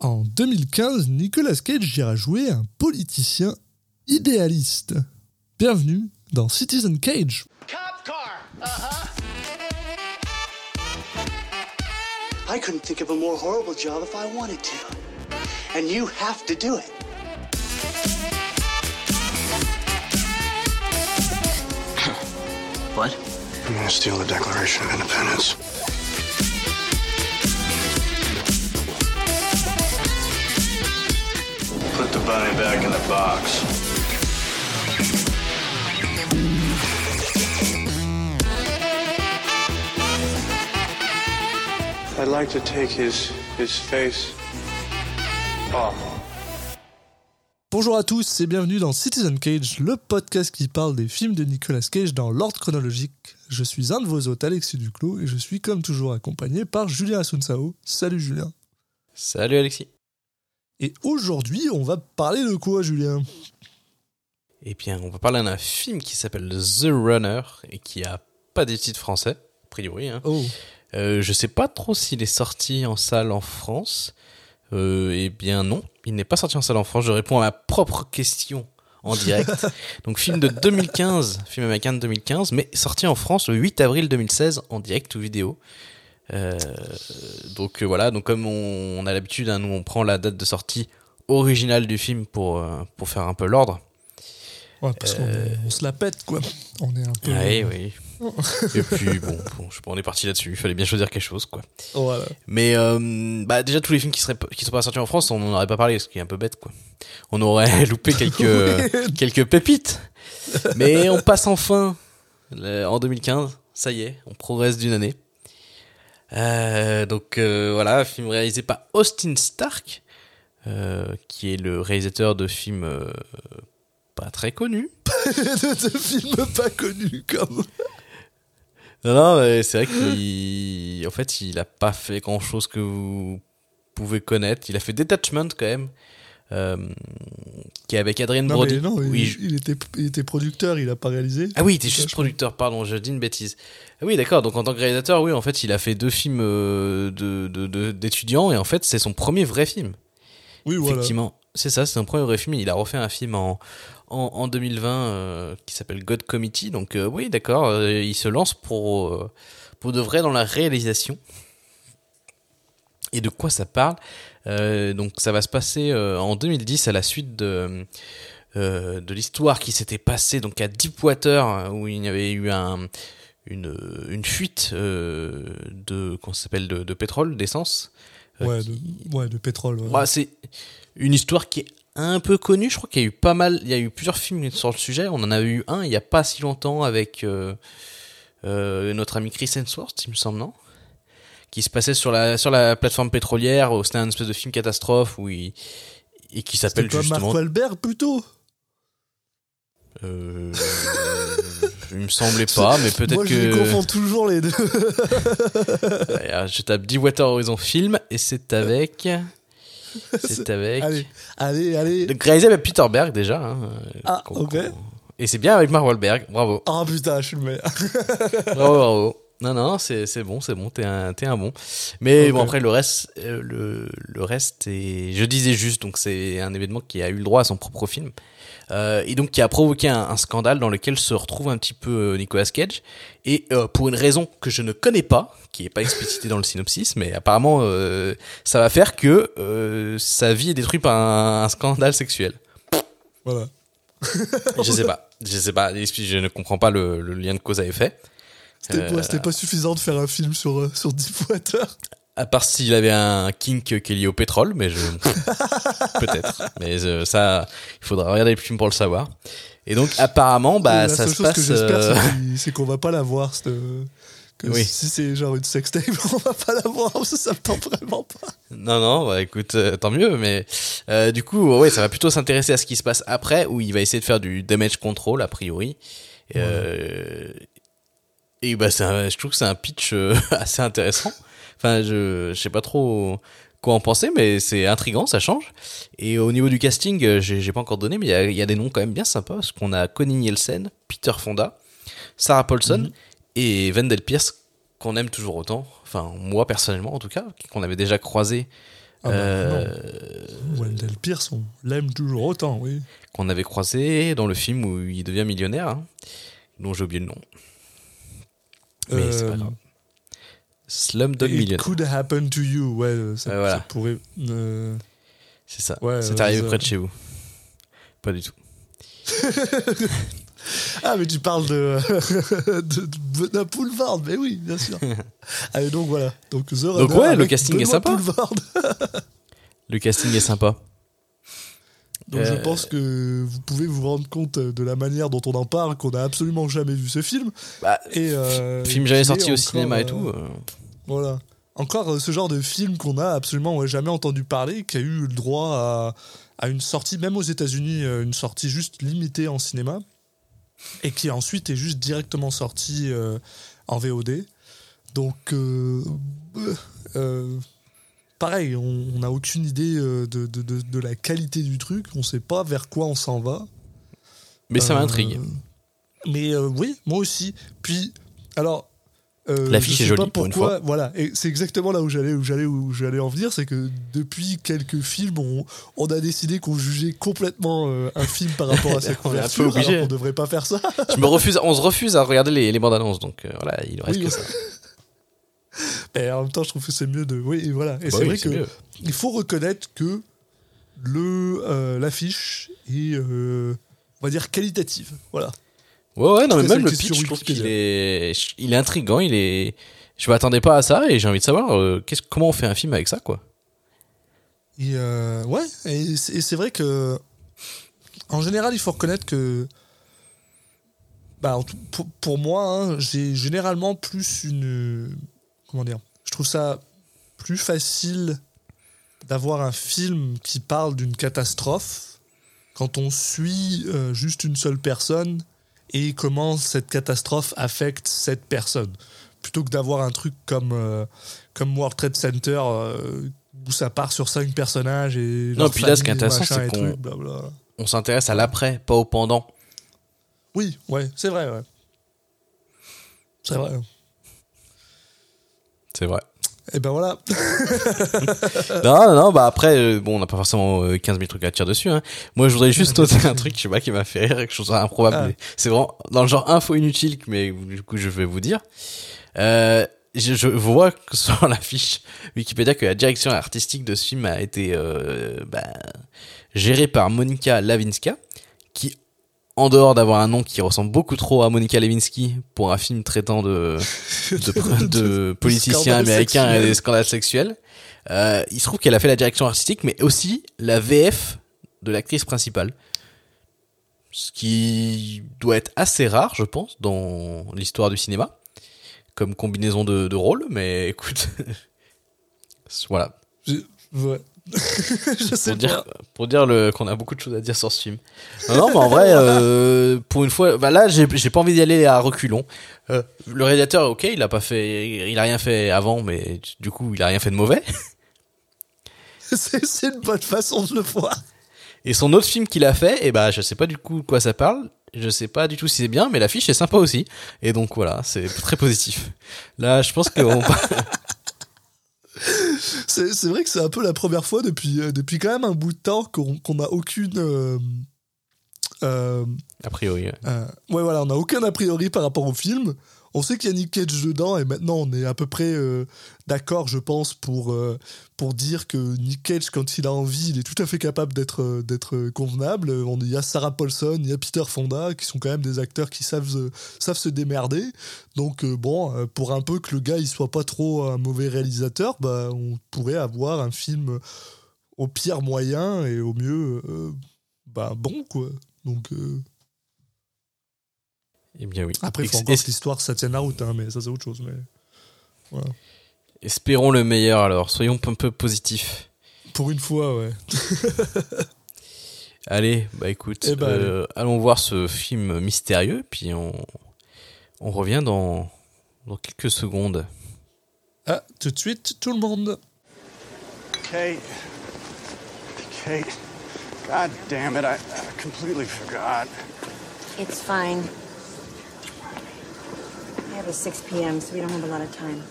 En 2015, Nicolas Cage ira jouer un politicien idéaliste. Bienvenue dans Citizen Cage. Cop car. Uh-huh. I couldn't think of a more horrible job if I wanted to. And you have to do it. What? I'm gonna steal the Declaration of Independence? Put the bunny back in the box. I'd like to take his his face off. Bonjour à tous et bienvenue dans Citizen Cage, le podcast qui parle des films de Nicolas Cage dans l'ordre chronologique. Je suis un de vos hôtes, Alexis Duclos, et je suis comme toujours accompagné par Julien Asunsao. Salut Julien. Salut Alexis. Et aujourd'hui, on va parler de quoi, Julien? Eh bien, on va parler d'un film qui s'appelle The Runner et qui a pas des titres français, a priori. Hein. Oh, Euh, je sais pas trop s'il est sorti en salle en France. Euh, eh bien non, il n'est pas sorti en salle en France. Je réponds à ma propre question en direct. donc film de 2015, film américain de 2015, mais sorti en France le 8 avril 2016 en direct ou vidéo. Euh, donc euh, voilà, donc comme on, on a l'habitude, hein, nous on prend la date de sortie originale du film pour, euh, pour faire un peu l'ordre. ouais, parce qu'on on se la pète, quoi. On est un peu... Oui, oui. Et puis bon, bon, je on est parti là-dessus. Il fallait bien choisir quelque chose, quoi. Voilà. Mais bah déjà tous les films qui seraient qui sont pas sortis en France, on n'en aurait pas parlé, ce qui est un peu bête, quoi. On aurait loupé quelques quelques pépites. Mais on passe enfin en 2015. Ça y est, on progresse d'une année. Euh, donc euh, voilà, film réalisé par Austin Stark, euh, qui est le réalisateur de films euh, pas très connus. de, de films pas connus, comme... Non, non, mais c'est vrai qu'il, en fait, il a pas fait grand chose que vous pouvez connaître. Il a fait Detachment quand même, euh, qui est avec Adrien Brody. mais non, oui, il, je- il était, il était producteur, il a pas réalisé. Ah oui, il était juste producteur, pardon, je dis une bêtise. Ah oui, d'accord, donc en tant que réalisateur, oui, en fait, il a fait deux films euh, de, de, de- d'étudiants, et en fait, c'est son premier vrai film. Oui, voilà. Effectivement, c'est ça, c'est son premier vrai film. Il a refait un film en, en, en 2020 euh, qui s'appelle God Committee. Donc euh, oui, d'accord, il se lance pour, pour de vrai dans la réalisation. Et de quoi ça parle? Donc ça va se passer euh, en 2010 à la suite de, euh, de l'histoire qui s'était passée donc à Deepwater où il y avait eu un, une, une fuite euh, de, s'appelle de, de pétrole, d'essence. euh, Ouais, qui- de, ouais, de pétrole. ouais. bah, c'est une histoire qui est un peu connue. Je crois qu'il y a eu pas mal, il y a eu plusieurs films sur le sujet. On en a eu un il y a pas si longtemps avec euh, euh, notre ami Chris Hemsworth, il me semble, non? Qui se passait sur la sur la plateforme pétrolière. C'était un espèce de film catastrophe où il et qui s'appelle justement. Mark Wahlberg, plutôt Euh, il me semblait pas, mais peut-être Moi, je les que. confonds toujours les deux. Regarde, Je tape Deepwater Horizon Film et c'est avec. C'est avec. allez, allez, allez. Le réalisé avec Peter Berg déjà. hein, Ah, ok. Et c'est bien avec Mark Wahlberg, bravo. Oh putain, je suis le meilleur. Bravo, bravo. Non, non, c'est bon, c'est bon, t'es un, un bon. Mais bon, après, le reste, euh, le, le reste est. Je disais juste, donc c'est un événement qui a eu le droit à son propre film. Euh, et donc qui a provoqué un, un scandale dans lequel se retrouve un petit peu euh, Nicolas Cage. Et euh, pour une raison que je ne connais pas, qui est pas explicitée dans le synopsis, mais apparemment, euh, ça va faire que sa vie est détruite par un, un scandale sexuel. Voilà. Je sais pas. Je sais pas. Je ne comprends pas le, le lien de cause à effet. C'était Euh, pas, c'était pas suffisant de faire un film sur, euh, sur Deepwater. À part s'il avait un kink qui est lié au pétrole, mais je. Peut-être. Mais euh, ça, il faudra regarder le film pour le savoir. Et donc, apparemment, bah, la ça seule se chose que passe. j'espère, euh, c'est qu'on va pas la voir. cette- Que Oui. si c'est genre une sextape, on va pas la voir, parce que ça me tente vraiment pas. Non, non, bah écoute, euh, tant mieux, mais du coup, ouais, ça va plutôt s'intéresser à ce qui se passe après, où il va essayer de faire du damage control, a priori. Euh, et bah, c'est un- je trouve que c'est un pitch euh, assez intéressant. Enfin, je, je sais pas trop quoi en penser, mais c'est intriguant, ça change. Et au niveau du casting, euh, j'ai pas encore donné, mais il y a, il y a des noms quand même bien sympas, parce qu'on a Connie Nielsen, Peter Fonda, Sarah Paulson et Wendell Pierce, qu'on aime toujours autant. Enfin, moi personnellement en tout cas, qu'on avait déjà croisé Ah bah, euh, Wendell Pierce, on l'aime toujours autant, oui. qu'on avait croisé dans le film où il devient millionnaire, hein, dont j'ai oublié le nom. Mais c'est pas Euh, grave. Slumdog It Millionnaire. could happen to you, ouais, euh, ça, Ouais, voilà. ça pourrait. euh, C'est ça. Ouais, c'est arrivé ça. près de chez vous. Pas du tout. Ah, mais tu parles de, de, de Benoît Poulvard, mais oui, bien sûr. Allez, donc voilà. Donc, The Runner Donc ouais, le casting est Benoît sympa. Poulvard. Le casting est sympa. Donc je Euh, pense que vous pouvez vous rendre compte de la manière dont on en parle, qu'on n'a absolument jamais vu ce film. Bah, Et, euh, film jamais sorti au encore, cinéma et euh, tout. Voilà. Encore ce genre de film qu'on a absolument jamais entendu parler, qui a eu le droit à, à une sortie, même aux États-Unis, une sortie juste limitée en cinéma, et qui ensuite est juste directement sorti euh, en VOD. Donc, euh, euh, euh, pareil, on n'a aucune idée euh, de, de- de- de la qualité du truc, on sait pas vers quoi on s'en va. Mais ça Euh, m'intrigue. Mais euh, oui, moi aussi. Puis, alors. euh, L'affiche est jolie, pas pour une pourquoi, fois. Voilà, et c'est exactement là où j'allais, où j'allais, où j'allais en venir, c'est que depuis quelques films, on, on a décidé qu'on jugeait complètement un film par rapport à sa On est un peu couverture, obligé. alors qu'on devrait pas faire ça. Je me refuse, on se refuse à regarder les, les bandes annonces, donc voilà, il ne reste Oui. que ça. Mais en même temps, je trouve que c'est mieux de. Oui, et voilà. Et Bah c'est oui, vrai que mieux. il faut reconnaître que le euh, l'affiche est, euh, on va dire, qualitative. Voilà. Ouais, ouais, non, mais même le pitch, je trouve qu'il est, il est intriguant, il est, je m'attendais pas à ça et j'ai envie de savoir euh, qu'est-ce, comment on fait un film avec ça, quoi. Et ouais, et c'est vrai que en général, il faut reconnaître que bah, pour moi, hein, j'ai généralement plus une comment dire, je trouve ça plus facile d'avoir un film qui parle d'une catastrophe quand on suit euh, juste une seule personne et comment cette catastrophe affecte cette personne plutôt que d'avoir un truc comme euh, comme World Trade Center euh, où ça part sur cinq personnages et Non, puis là, ce qui est intéressant, c'est qu'on-. On s'intéresse à l'après, pas au pendant. oui ouais c'est vrai ouais c'est vrai C'est vrai. et ben voilà non, non, non, bah après, euh, bon, on n'a pas forcément euh, 15 000 trucs à tirer dessus. Hein. Moi, je voudrais juste noter un truc, je sais pas, qui m'a fait rire, quelque chose d'improbable. Ah. C'est vraiment dans le genre info inutile, mais du coup, je vais vous dire. Euh, je, je vois que sur la fiche Wikipédia que la direction artistique de ce film a été euh, bah, gérée par Monica Lavinska, qui, en dehors d'avoir un nom qui ressemble beaucoup trop à Monica Lewinsky pour un film traitant de, de, de politiciens américains et des scandales sexuels, euh, il se trouve qu'elle a fait la direction artistique, mais aussi la VF de l'actrice principale. Ce qui doit être assez rare, je pense, dans l'histoire du cinéma, comme combinaison de, de rôles, mais écoute. voilà. Je- ouais je sais Pour dire, pour dire le, qu'on a beaucoup de choses à dire sur ce film. Non, non, mais en vrai, euh, pour une fois, bah là, j'ai, j'ai pas envie d'y aller à reculons. Euh, le réalisateur, ok, il a pas fait, il a rien fait avant, mais du coup, il a rien fait de mauvais. c'est c'est une bonne façon de le voir Et son autre film qu'il a fait, et bah, je sais pas du coup de quoi ça parle. Je sais pas du tout si c'est bien, mais l'affiche est sympa aussi. Et donc voilà, c'est très positif. Là, je pense qu'on c'est vrai que c'est un peu la première fois depuis euh, depuis quand même un bout de temps qu'on qu'on n'a aucune euh, euh, a priori. ouais. Ouais, voilà, on n'a aucun a priori par rapport au film. On sait qu'il y a Nick Cage dedans et maintenant on est à peu près euh, d'accord, je pense, pour, euh, pour dire que Nick Cage, quand il a envie, il est tout à fait capable d'être euh, convenable. On, il y a Sarah Paulson, il y a Peter Fonda, qui sont quand même des acteurs qui savent, se- démerder. Donc bon, pour un peu que le gars il soit pas trop un mauvais réalisateur, bah, on pourrait avoir un film au pire moyen et au mieux bah, bon, quoi. Donc... Eh bien oui. après, il faut encore que l'histoire ça tienne la route, hein, mais ça c'est autre chose. Mais espérons le meilleur alors. Soyons un peu positifs. pour une fois, ouais. Allez, bah écoute, Eh ben, euh, allons voir ce film mystérieux, puis on, on revient dans, dans quelques secondes. Ah, tout de suite, tout le monde. Kate. Kate. God damn it, I, I completely forgot. It's fine. Have a 6 p.m., so we don't have a lot of time.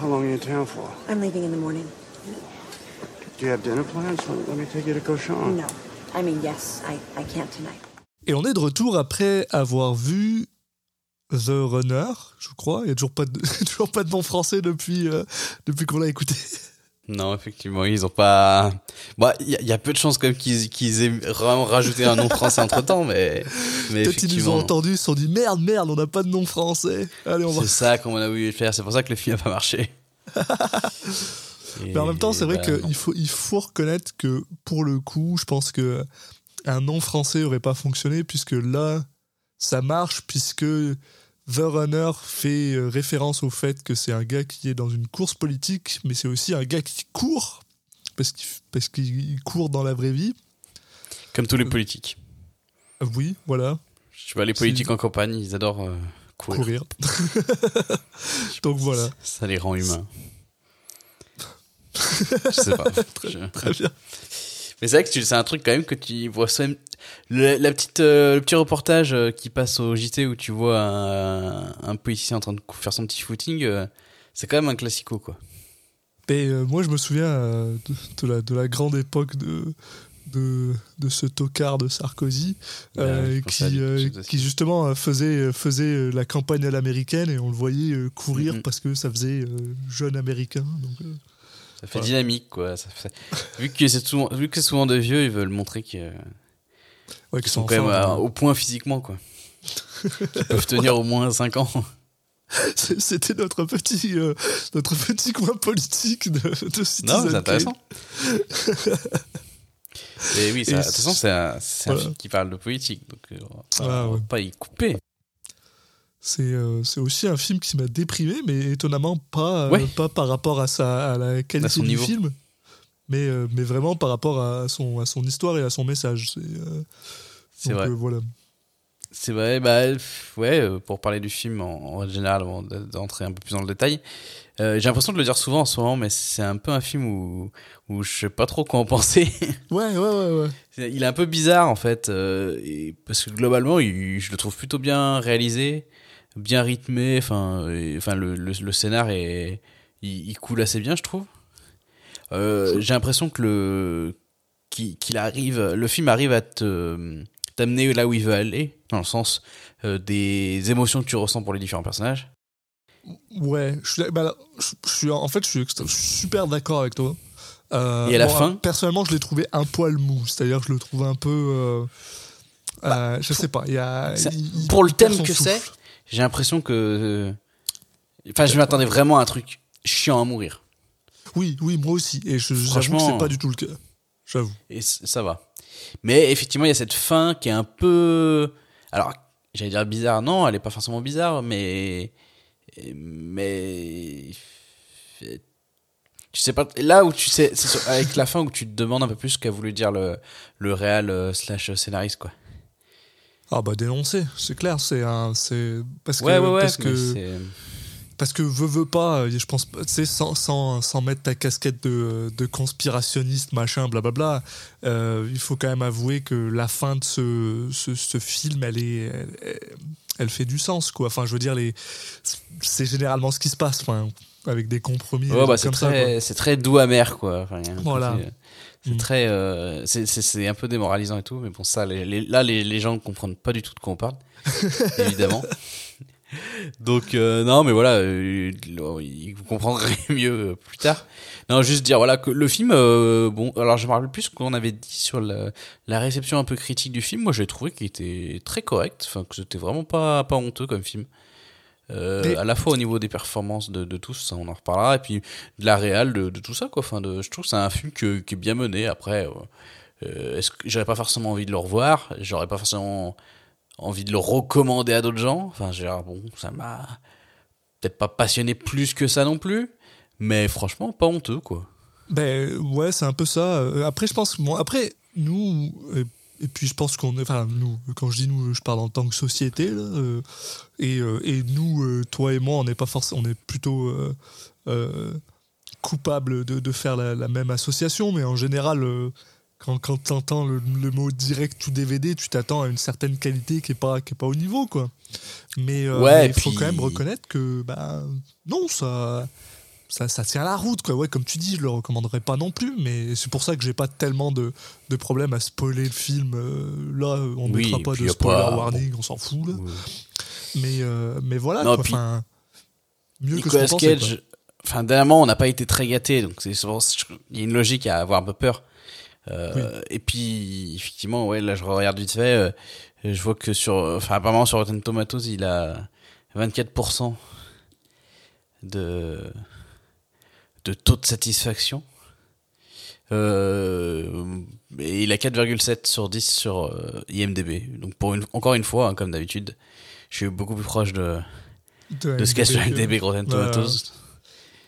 How long are you in town for? I'm leaving in the morning. Do you have dinner plans? Let me take you to Cochon. No. I mean, yes, I, I can't tonight. Et on est de retour après avoir vu The Runner, je crois. Il n'y a toujours pas de, toujours pas de nom français depuis, euh, depuis qu'on l'a écouté. Non, effectivement, ils ont pas. Bah, il y, a- il y a peu de chances quand même qu'ils qu'ils aient vraiment rajouté un nom français entre temps, mais. mais Peut-être qu'ils nous ont entendus, ils se sont dit merde, merde, on n'a pas de nom français. Allez, on va. C'est ça qu'on a voulu le faire. C'est pour ça que le film n'a pas marché. Mais en même temps, c'est vrai bah, qu'il faut, il faut reconnaître que pour le coup, je pense que un nom français aurait pas fonctionné puisque là, ça marche puisque The Runner fait euh, référence au fait que c'est un gars qui est dans une course politique, mais c'est aussi un gars qui court parce qu'il parce qu'il court dans la vraie vie. Comme tous les politiques. Euh, Oui, voilà, Je vois les politiques en campagne, ils adorent euh, courir. courir. Donc voilà, Ça les rend humains. Je sais pas. Je- très bien. Mais c'est vrai que tu- c'est un truc quand même que tu vois. Le, la petite, euh, le petit reportage euh, qui passe au JT où tu vois un, un politicien en train de faire son petit footing, euh, c'est quand même un classico quoi. Et moi, je me souviens de, de la, de la grande époque de, de, de ce tocard de Sarkozy, Ouais, à qui, qui justement faisait, faisait la campagne à l'américaine et on le voyait courir parce que ça faisait jeune américain. Donc, Ça fait Voilà. dynamique quoi. Ça fait- Vu que c'est souvent, vu que souvent de vieux, ils veulent montrer qu'ils ouais, qu'ils sont sont quand même au point physiquement quoi. Ils peuvent tenir au moins 5 ans. C'était notre petit, euh, notre petit coin politique de, de Citizen Non, c'est intéressant. Et oui, de toute façon, c'est un, film qui parle de politique, donc euh, on va Ah, va ouais. pas y couper. C'est euh, aussi un film qui m'a déprimé, mais étonnamment pas, euh, Ouais. pas par rapport à, sa, à la qualité du film, mais, euh, mais vraiment par rapport à son, à son histoire et à son message. C'est euh, vrai. euh, voilà. C'est vrai, bah ouais, pour parler du film en, en général, avant de- d'entrer un peu plus dans le détail, euh, j'ai l'impression de le dire souvent en ce moment, mais c'est un peu un film où, où je sais pas trop quoi en penser. Ouais, ouais, ouais, il est un peu bizarre en fait, euh, et- parce que globalement, il- je le trouve plutôt bien réalisé, bien rythmé. Enfin, enfin le, le, le scénar est, il, il coule assez bien, je trouve. Euh, J'ai l'impression que le qu'il arrive, le film arrive à te t'amener là où il veut aller, dans le sens euh, des émotions que tu ressens pour les différents personnages. Ouais, je suis, bah, je, je suis en fait, je suis, extra- je suis super d'accord avec toi. Euh, Et à la fin personnellement, je l'ai trouvé un poil mou, c'est-à-dire que je le trouve un peu, euh, euh, je sais pas, il y a Bah, Ça- il- il pour le thème que c'est, j'ai l'impression que, enfin, je m'attendais vraiment à un truc chiant à mourir. Oui, oui, moi aussi, et je- Franchement- c'est pas du tout le cas. J'avoue. Et ça va. Mais effectivement, il y a cette fin qui est un peu. Alors, j'allais dire bizarre. Non, elle est pas forcément bizarre, mais. Mais. Tu sais pas. Là où tu sais. C'est avec la fin où tu te demandes un peu plus ce qu'a voulu dire le, le réal euh, slash scénariste, quoi. Ah bah dénoncer, c'est clair, c'est un, c'est parce que Ouais, ouais, ouais. parce que parce que veux veux pas, euh, je pense, tu sais, sans, sans, sans mettre ta casquette de, de conspirationniste machin, blablabla, euh, il faut quand même avouer que la fin de ce, ce, ce film, elle est, elle, fait du sens quoi. Enfin, je veux dire les, c'est généralement ce qui se passe, enfin, avec des compromis, Ouais, bah, c'est très, doux amer, quoi. Enfin, Voilà. côté, euh, C'est Mm. très, euh, c'est- un peu démoralisant et tout, mais bon, ça, les, les- là, les, les gens ne comprennent pas du tout de quoi on parle, évidemment. Donc, euh, non, mais voilà, euh, vous comprendrez mieux euh, plus tard. Non, juste dire, voilà, que le film, euh, bon, alors je me rappelle plus ce qu'on avait dit sur la, la réception un peu critique du film. Moi, j'ai trouvé qu'il était très correct, enfin, que c'était vraiment pas, pas honteux comme film. Euh, Mais- à la fois au niveau des performances de, de tous, ça, on en reparlera, et puis de la réal, de, de tout ça, quoi. Enfin, de, je trouve que c'est un film que- qui est bien mené. Après, euh, euh, est-ce que j'aurais pas forcément envie de le revoir J'aurais pas forcément envie de le recommander à d'autres gens. Enfin, genre, bon, ça m'a peut-être pas passionné plus que ça non plus, mais franchement, pas honteux, quoi. Ben ouais, c'est un peu ça. Euh, Après, je pense que bon, après nous et, puis je pense qu'on est, enfin nous, quand je dis nous, je parle en tant que société euh, et, euh, et nous, toi et moi, on n'est pas forcément, on est plutôt coupables de, de faire la même association, mais en général. Quand, quand tu entends le, le mot direct ou DVD, tu t'attends à une certaine qualité qui est pas qui est pas au niveau quoi. Mais euh, Ouais, il faut quand même reconnaître que bah non ça ça, ça tient la route, quoi. Ouais, comme tu dis, je le recommanderais pas non plus, mais c'est pour ça que j'ai pas tellement de, de problème à spoiler le film. euh, là, on Oui, mettra et pas de spoiler pas- warning, on s'en fout, là. Mais, euh, mais voilà, Non, quoi. puis Enfin, mieux Nicolas que ce qu'on pensait, enfin dernièrement on n'a pas été très gâté, donc c'est souvent il y a une logique à avoir un peu peur. Euh, Et puis effectivement ouais là je regarde vite fait, euh, je vois que sur, enfin apparemment sur Rotten Tomatoes il a 24% de de taux de satisfaction. Euh, et il a 4,7 sur 10 sur euh, IMDb. Donc pour une, encore une fois, hein, comme d'habitude, je suis beaucoup plus proche de, de ce qu'il y a sur IMDb, que Rotten. Tomatoes.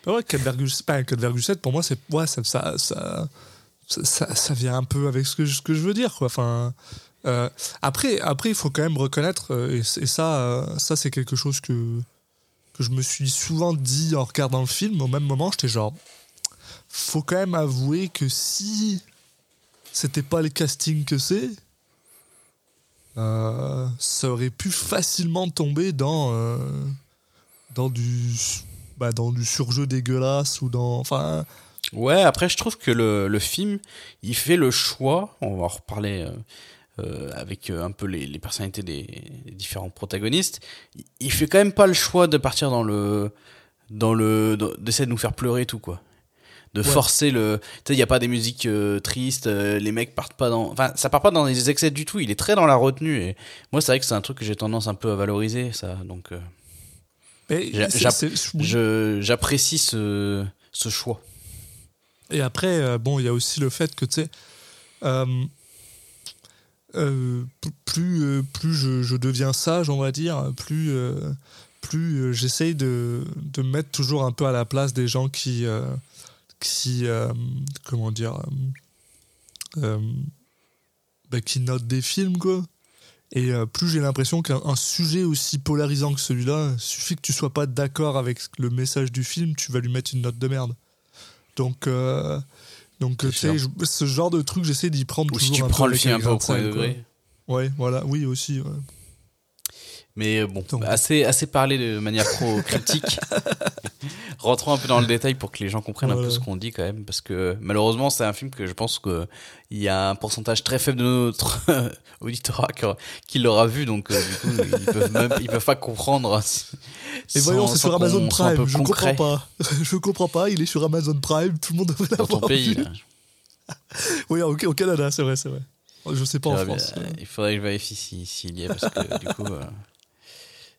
Bah ouais, 4,7 pas 4,7 pour moi c'est ouais, ça, ça, ça, ça, vient un peu avec ce que, je- veux dire quoi. Enfin, euh, après après il faut quand même reconnaître euh, et, ça euh, ça c'est quelque chose que que je me suis souvent dit en regardant le film au même moment j'étais genre faut quand même avouer que si c'était pas le casting que c'est ça aurait pu facilement tomber dans dans du bah, dans du surjeu dégueulasse ou dans enfin Ouais, après, je trouve que le, le film, il fait le choix, on va en reparler euh, euh, avec euh, un peu les, les personnalités des, des différents protagonistes, il- fait quand même pas le choix de partir dans le. dans le. d'essayer de nous faire pleurer tout, quoi. De forcer le. Tu sais, il n'y a pas des musiques euh, tristes, euh, les mecs partent pas dans. Enfin, ça part pas dans les excès du tout, il est très dans la retenue. Et moi, c'est vrai que c'est un truc que j'ai tendance un peu à valoriser, ça. Donc, euh, j'apprécie ce, ce choix. Et après euh, bon il y a aussi le fait que tu sais euh, euh, plus plus je, deviens sage on va dire plus plus j'essaye de, de me mettre toujours un peu à la place des gens qui qui comment dire bah, qui notent des films quoi. Et plus j'ai l'impression qu'un un sujet aussi polarisant que celui-là suffit que tu sois pas d'accord avec le message du film tu vas lui mettre une note de merde donc euh, donc tu sais ce genre de truc j'essaie d'y prendre Ou si toujours tu un prends peu le film un peu au de premier degré. ouais voilà oui aussi ouais. Mais euh, bon, Donc- assez, assez parlé de manière trop critique. Rentrons un peu dans le détail pour que les gens comprennent un peu ce qu'on dit quand même, parce que malheureusement c'est un film que je pense que il y a un pourcentage très faible de notre auditorat qui- l'aura vu, donc euh, du coup ils peuvent même, ils peuvent pas comprendre. Et voyons, c'est sur Amazon Prime. Je concret comprends pas. je comprends pas. Il est sur Amazon Prime. Tout le monde devrait dans ton l'avoir pays. vu. là. Oui, au, au Canada, c'est vrai, c'est vrai. Je sais pas en France. bien. Il faudrait que je vérifie si- s'il y est, parce que du coup, euh,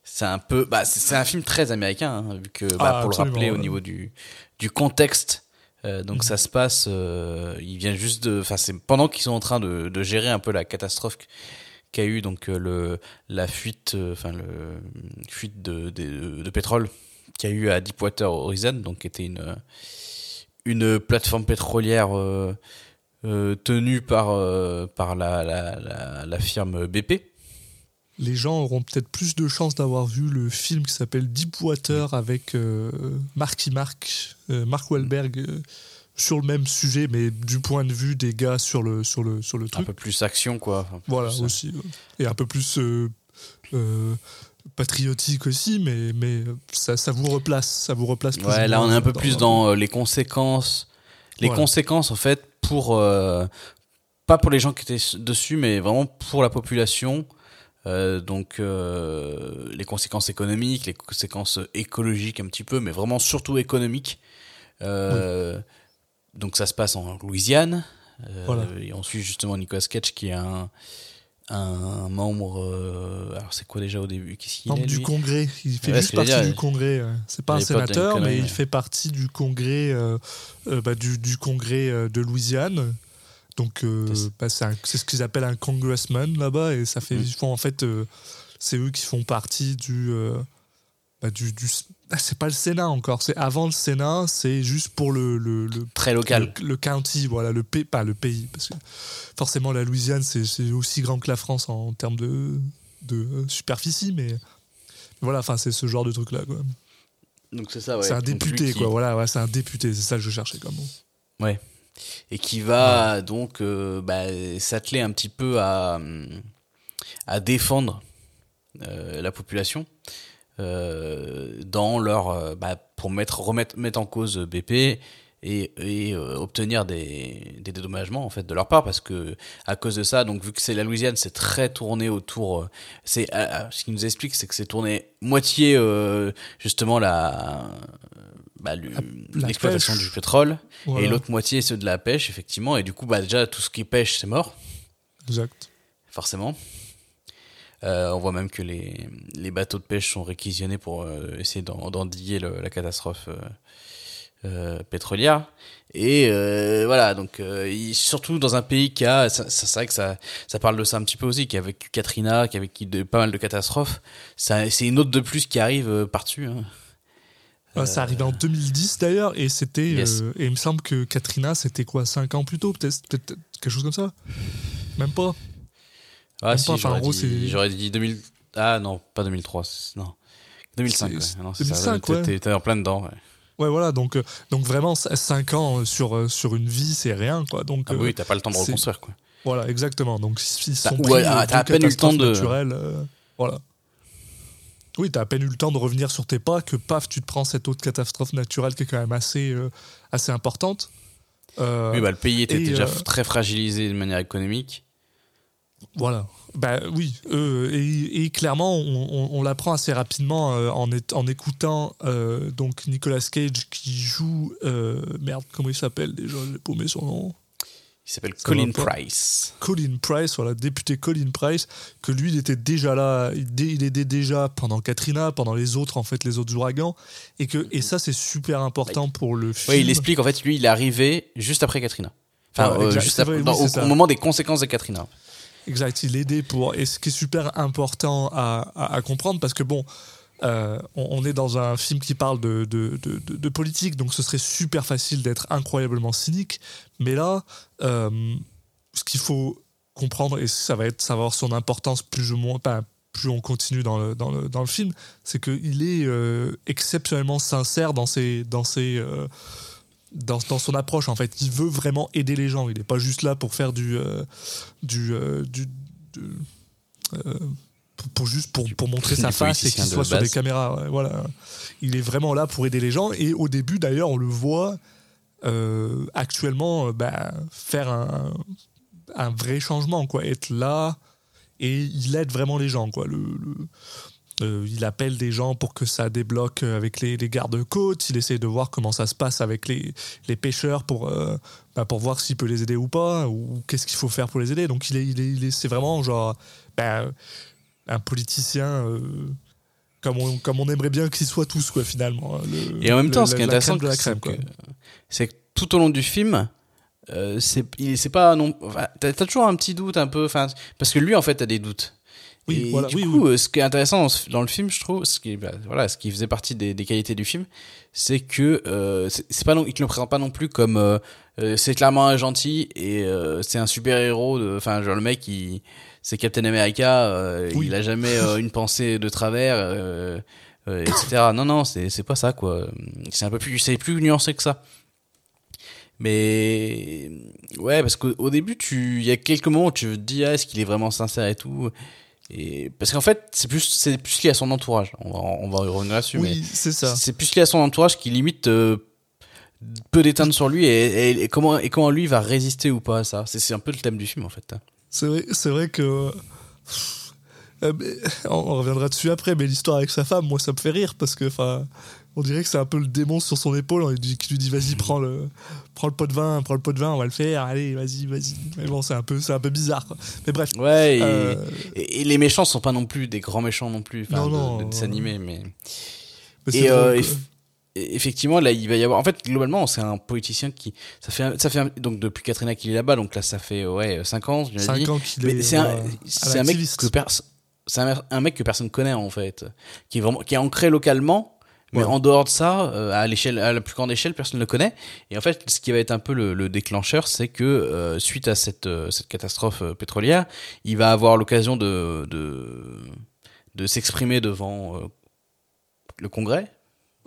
c'est un peu. Bah, c'est un film très américain, hein, vu que, bah, Ah, pour le rappeler, au ouais. niveau du, du contexte. euh, donc Mhm. ça se passe, euh, il vient juste de, enfin c'est pendant qu'ils sont en train de, de gérer un peu la catastrophe qu'a eu donc euh, le la fuite, euh, enfin le fuite de, de, de pétrole qu'il y a eu à Deepwater Horizon, donc qui était une une plateforme pétrolière euh, euh, tenue par euh, par la, la, la, la firme BP. Les gens auront peut-être plus de chances d'avoir vu le film qui s'appelle Deepwater avec euh, Marky Mark, euh, Mark Wahlberg, euh, sur le même sujet, mais du point de vue des gars sur le, sur le, sur le Un truc. peu plus action quoi. Voilà, euh, aussi. ouais. Et un peu plus patriotique aussi, mais, mais ça, ça vous replace. Ça vous replace plus Ouais, ou là on est un peu plus dans les conséquences. Les Voilà. conséquences en fait pour pas pour les gens qui étaient dessus, mais vraiment pour la population. Euh, donc euh, les conséquences économiques, les conséquences écologiques un petit peu, mais vraiment surtout économiques. Euh, Donc ça se passe en Louisiane. Voilà. Et on suit justement Nicolas Cage qui est un, un membre. alors c'est quoi déjà au début? Qu'est-ce qu'il membre du Congrès. Il fait Ouais, juste partie dire, du Congrès. C'est pas un sénateur, mais il fait partie du Congrès, bah, du, du Congrès de Louisiane. Donc, euh, C'est- bah, c'est ce qu'ils appellent un congressman là-bas, et ça fait, Mm. ils font, en fait, euh, c'est eux qui font partie du, euh, bah, du, du- ah, c'est pas le Sénat encore, c'est avant le Sénat, c'est juste pour le, le, le Très local. le, le county, voilà, le pays, pas le pays, parce que forcément la Louisiane c'est aussi grand que la France en, termes de, de superficie, mais voilà, enfin c'est ce genre de truc là, quoi. Donc c'est ça, ouais. c'est un député, qui- quoi. Voilà, ouais, c'est un député, c'est ça que je cherchais comme mot. Ouais. Et qui va donc euh, bah, s'atteler un petit peu à, à défendre euh, la population. euh, dans leur bah, pour mettre remettre mettre en cause BP et, et obtenir des, des dédommagements en fait de leur part parce que à cause de ça donc vu que c'est la Louisiane c'est très tourné autour c'est ce qui nous explique c'est que c'est tourné moitié justement la bah, l'exploitation du pétrole Voilà. et l'autre moitié c'est de la pêche effectivement et du coup bah déjà tout ce qui pêche c'est mort Exact. forcément. Euh, on voit même que les, les bateaux de pêche sont réquisitionnés pour euh, essayer d'en- d'endiguer la catastrophe euh, euh, pétrolière. Et euh, voilà, donc euh, il- surtout dans un pays qui a, c'est vrai que ça, ça parle de ça un petit peu aussi, qui a vécu Katrina, qui a vécu de, pas mal de catastrophes. C'est une autre de plus qui arrive par-dessus. hein. Ah, ça arrivait en 2010 d'ailleurs, et c'était. Yes. euh, et il me semble que Katrina, c'était quoi 5 ans plus tôt, peut-être quelque chose comme ça? Même pas. Ah Même si, pas, enfin, en j'aurais dit, c'est- j'aurais dit 2000. Ah non, pas 2003, c'est- non. 2005, C'est- ouais. c'est Ah non, c'est ça, 2005, t'es- ouais. en plein dedans, ouais. Ouais, voilà, donc, euh, donc vraiment, 5 ans euh, sur, euh, sur une vie, c'est rien, quoi. Donc, Ah bah euh, oui, t'as pas le temps de reconstruire, quoi. Voilà, exactement. Donc, T'as- sont ouais, pris, ah, euh, t'as à peine le temps de- euh, voilà. Oui, t'as à peine eu le temps de revenir sur tes pas que paf, tu te prends cette autre catastrophe naturelle qui est quand même assez, euh, assez importante. Euh, Oui, bah, le pays était et, déjà euh, très fragilisé de manière économique. Voilà. Bah oui. et, et clairement, on, on- on l'apprend assez rapidement en, est- en écoutant donc Nicolas Cage qui joue. merde, comment il s'appelle déjà J'ai paumé son nom. Il s'appelle Colin. Price. Colin Price, voilà, député Colin Price, que lui, il était déjà là, il, aidait déjà pendant Katrina, pendant les autres, en fait, les autres ouragans, et que et ça, c'est super important pour le film. Oui, il explique, en fait, lui, il est arrivé juste après Katrina. Enfin, Ouais, euh, juste après- vrai, oui, au, moment des conséquences de Katrina. Exact, il aidait pour. Et ce qui est super important à, à- à comprendre, parce que bon, euh, on, est dans un film qui parle de, politique, donc ce serait super facile d'être incroyablement cynique. Mais là, euh, ce qu'il faut comprendre, et ça va, être, ça va avoir son importance plus ou moins. enfin, plus on continue dans le, dans le, dans le film, c'est qu'il est euh, exceptionnellement sincère dans ses, dans ses, dans, son approche en fait. Il veut vraiment aider les gens. Il n'est pas juste là pour faire du du, du pour, pour juste pour, pour montrer sa face et qu'il de soit sur base. des caméras. ouais, voilà. Il est vraiment là pour aider les gens. Et au début d'ailleurs, on le voit euh, actuellement euh, bah, faire un, un vrai changement, quoi. Être là et il aide vraiment les gens, quoi. Le, le- euh, il appelle des gens pour que ça débloque avec les, les gardes-côtes. Il essaie de voir comment ça se passe avec les, les pêcheurs pour, euh, bah, pour voir s'il peut les aider ou pas, ou qu'est-ce qu'il faut faire pour les aider. Donc il est, il est, il est- c'est vraiment genre bah, un politicien euh, comme, on, comme on aimerait bien qu'ils soient tous, quoi, finalement. hein. Le- Et en même temps, le- ce qui est intéressant, c'est que, tout au long du film, euh, c'est pas non. enfin, T'as t'as toujours un petit doute un peu, enfin, parce que lui, en fait, a des doutes. Oui, et voilà, du oui, coup, euh, ce qui est intéressant dans, le film, je trouve, ce qui, bah, voilà, ce qui faisait partie des, des qualités du film, c'est que euh, c'est pas non, il te le présente pas non plus comme euh, c'est clairement un gentil et c'est un super héros. de- Enfin, genre le mec, il, c'est Captain America, euh, Oui. il a jamais euh, une pensée de travers, euh, euh, etc. Non, non, c'est c'est pas ça quoi. C'est un peu plus, c'est plus nuancé que ça. Mais ouais, parce qu'au au début, tu, il y a quelques moments où tu te dis, ah, est-ce qu'il est vraiment sincère et tout? Et parce qu'en fait, c'est plus, c'est plus lié à son entourage. On va, on va y revenir là-dessus, mais Oui, c'est ça. c'est plus lié à son entourage qui limite euh, peut d'éteindre sur lui et, et- et comment et comment lui va résister ou pas à ça. C'est c'est un peu le thème du film en fait. C'est vrai, c'est vrai que. Euh, on on reviendra dessus après, mais l'histoire avec sa femme, moi, ça me fait rire parce que, enfin, on dirait que c'est un peu le démon sur son épaule on lui dit- qui lui dit vas-y, prends le, prends le pot de vin, prends le pot de vin, on va le faire, allez, vas-y, vas-y. Mais bon, c'est un peu, c'est un peu bizarre, quoi. Mais bref. Ouais. Et, euh, et- et les méchants sont pas non plus des grands méchants non plus. Enfin, Non, de- non, de, animés, mais. Et, euh, et effectivement, là, il va y avoir. En fait, globalement, c'est un politicien qui. Ça fait, un- ça fait un- donc depuis Katrina qu'il est là-bas, donc là, ça fait ouais 5 ans. Je l'ai Cinq dit. ans qu'il est. C'est un, c'est un mec que pers- c'est un, mec que personne connaît en fait, qui est vraiment, qui est ancré localement, mais Ouais. en dehors de ça, euh, à l'échelle, à la plus grande échelle, personne ne le connaît. Et en fait, ce qui va être un peu le, le déclencheur, c'est que euh, suite à cette euh, cette catastrophe euh, pétrolière, il va avoir l'occasion de de de s'exprimer devant euh, le Congrès,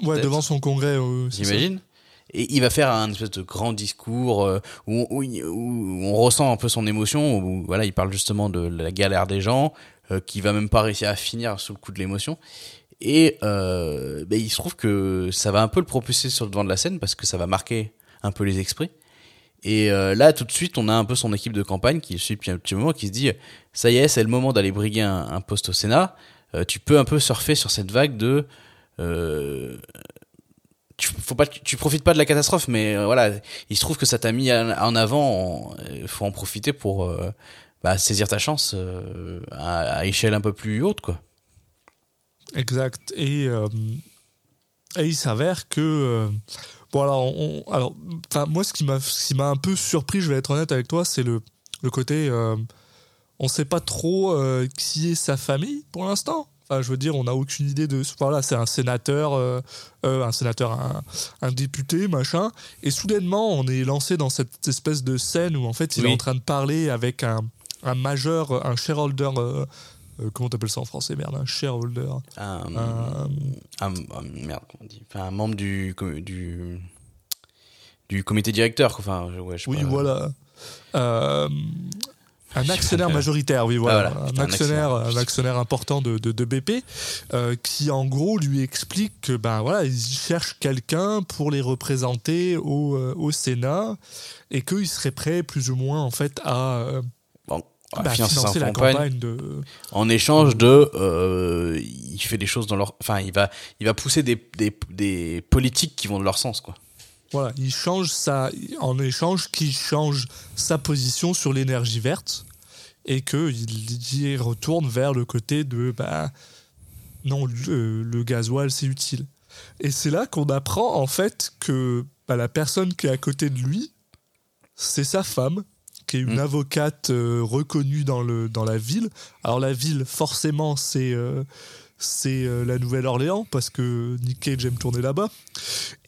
Ouais, devant son congrès, euh, j'imagine. Et il va faire un espèce de grand discours euh, où, où, on ressent un peu son émotion, où voilà, il parle justement de la galère des gens, euh, qui va même pas réussir à finir sous le coup de l'émotion. Et euh, ben, il se trouve que ça va un peu le propulser sur le devant de la scène parce que ça va marquer un peu les esprits. Et euh, là, tout de suite, on a un peu son équipe de campagne qui suit depuis un petit moment, qui se dit, ça y est, c'est le moment d'aller briguer un, un poste au Sénat. Euh, tu peux un peu surfer sur cette vague de... Euh, tu, faut pas, tu profites pas de la catastrophe, mais euh, voilà, il se trouve que ça t'a mis en avant. Il faut en profiter pour euh, bah, saisir ta chance à, échelle un peu plus haute, quoi. Exact. Et, il s'avère que. alors, moi, ce qui m'a un peu surpris, je vais être honnête avec toi, c'est le, côté. on sait pas trop qui est sa famille pour l'instant. Enfin, je veux dire, on n'a aucune idée de. Voilà, c'est un sénateur, euh, euh, un sénateur, un, un député, machin. Et soudainement, on est lancé dans cette espèce de scène où en fait, il Oui. est en train de parler avec un, un majeur, un shareholder. euh, euh, comment t'appelles ça en français, merde, un shareholder. Un, merde, comment on dit? Enfin, un membre du, du, du comité directeur. Enfin, ouais, je Oui, pas. voilà. Euh, un Je sais actionnaire majoritaire, oui, voilà. Ah, voilà. un, un actionnaire, un actionnaire important de, de, de BP, euh, qui en gros lui explique que ben voilà, ils cherchent quelqu'un pour les représenter au, euh, au Sénat et qu'ils seraient prêts plus ou moins en fait à, euh, Bon, bah, financer la campagne. campagne de. En échange de, il fait des choses dans leur, enfin, il va, il va pousser des, des, des politiques qui vont de leur sens, quoi. Voilà, il change sa, en échange qu'il change sa position sur l'énergie verte et qu'il y retourne vers le côté de bah, non, le, le gasoil c'est utile. Et c'est là qu'on apprend en fait que bah, la personne qui est à côté de lui, c'est sa femme, qui est une Mm. avocate euh, reconnue dans, le, dans la ville. Alors la ville, forcément, c'est euh, c'est euh, la Nouvelle-Orléans parce que Nick Cage aime tourner là-bas.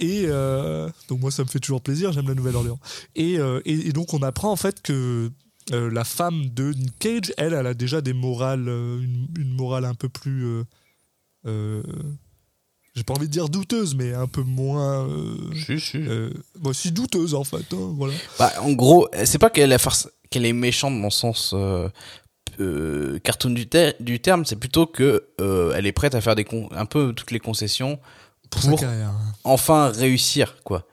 Et euh, donc moi ça me fait toujours plaisir, j'aime la Nouvelle-Orléans. Et, euh, et, et donc on apprend en fait que euh, la femme de Nick Cage, elle, elle a déjà des morales, euh, une, une morale un peu plus, euh, euh, j'ai pas envie de dire douteuse, mais un peu moins, euh, Si, si. euh, bon, si douteuse en fait, hein, voilà. Bah, en gros, c'est pas qu'elle a force- qu'elle est méchante dans le sens euh, cartoon du, ter- du terme, c'est plutôt que euh, elle est prête à faire des con- un peu toutes les concessions Pour, Pour- sa carrière. hein. enfin réussir, quoi.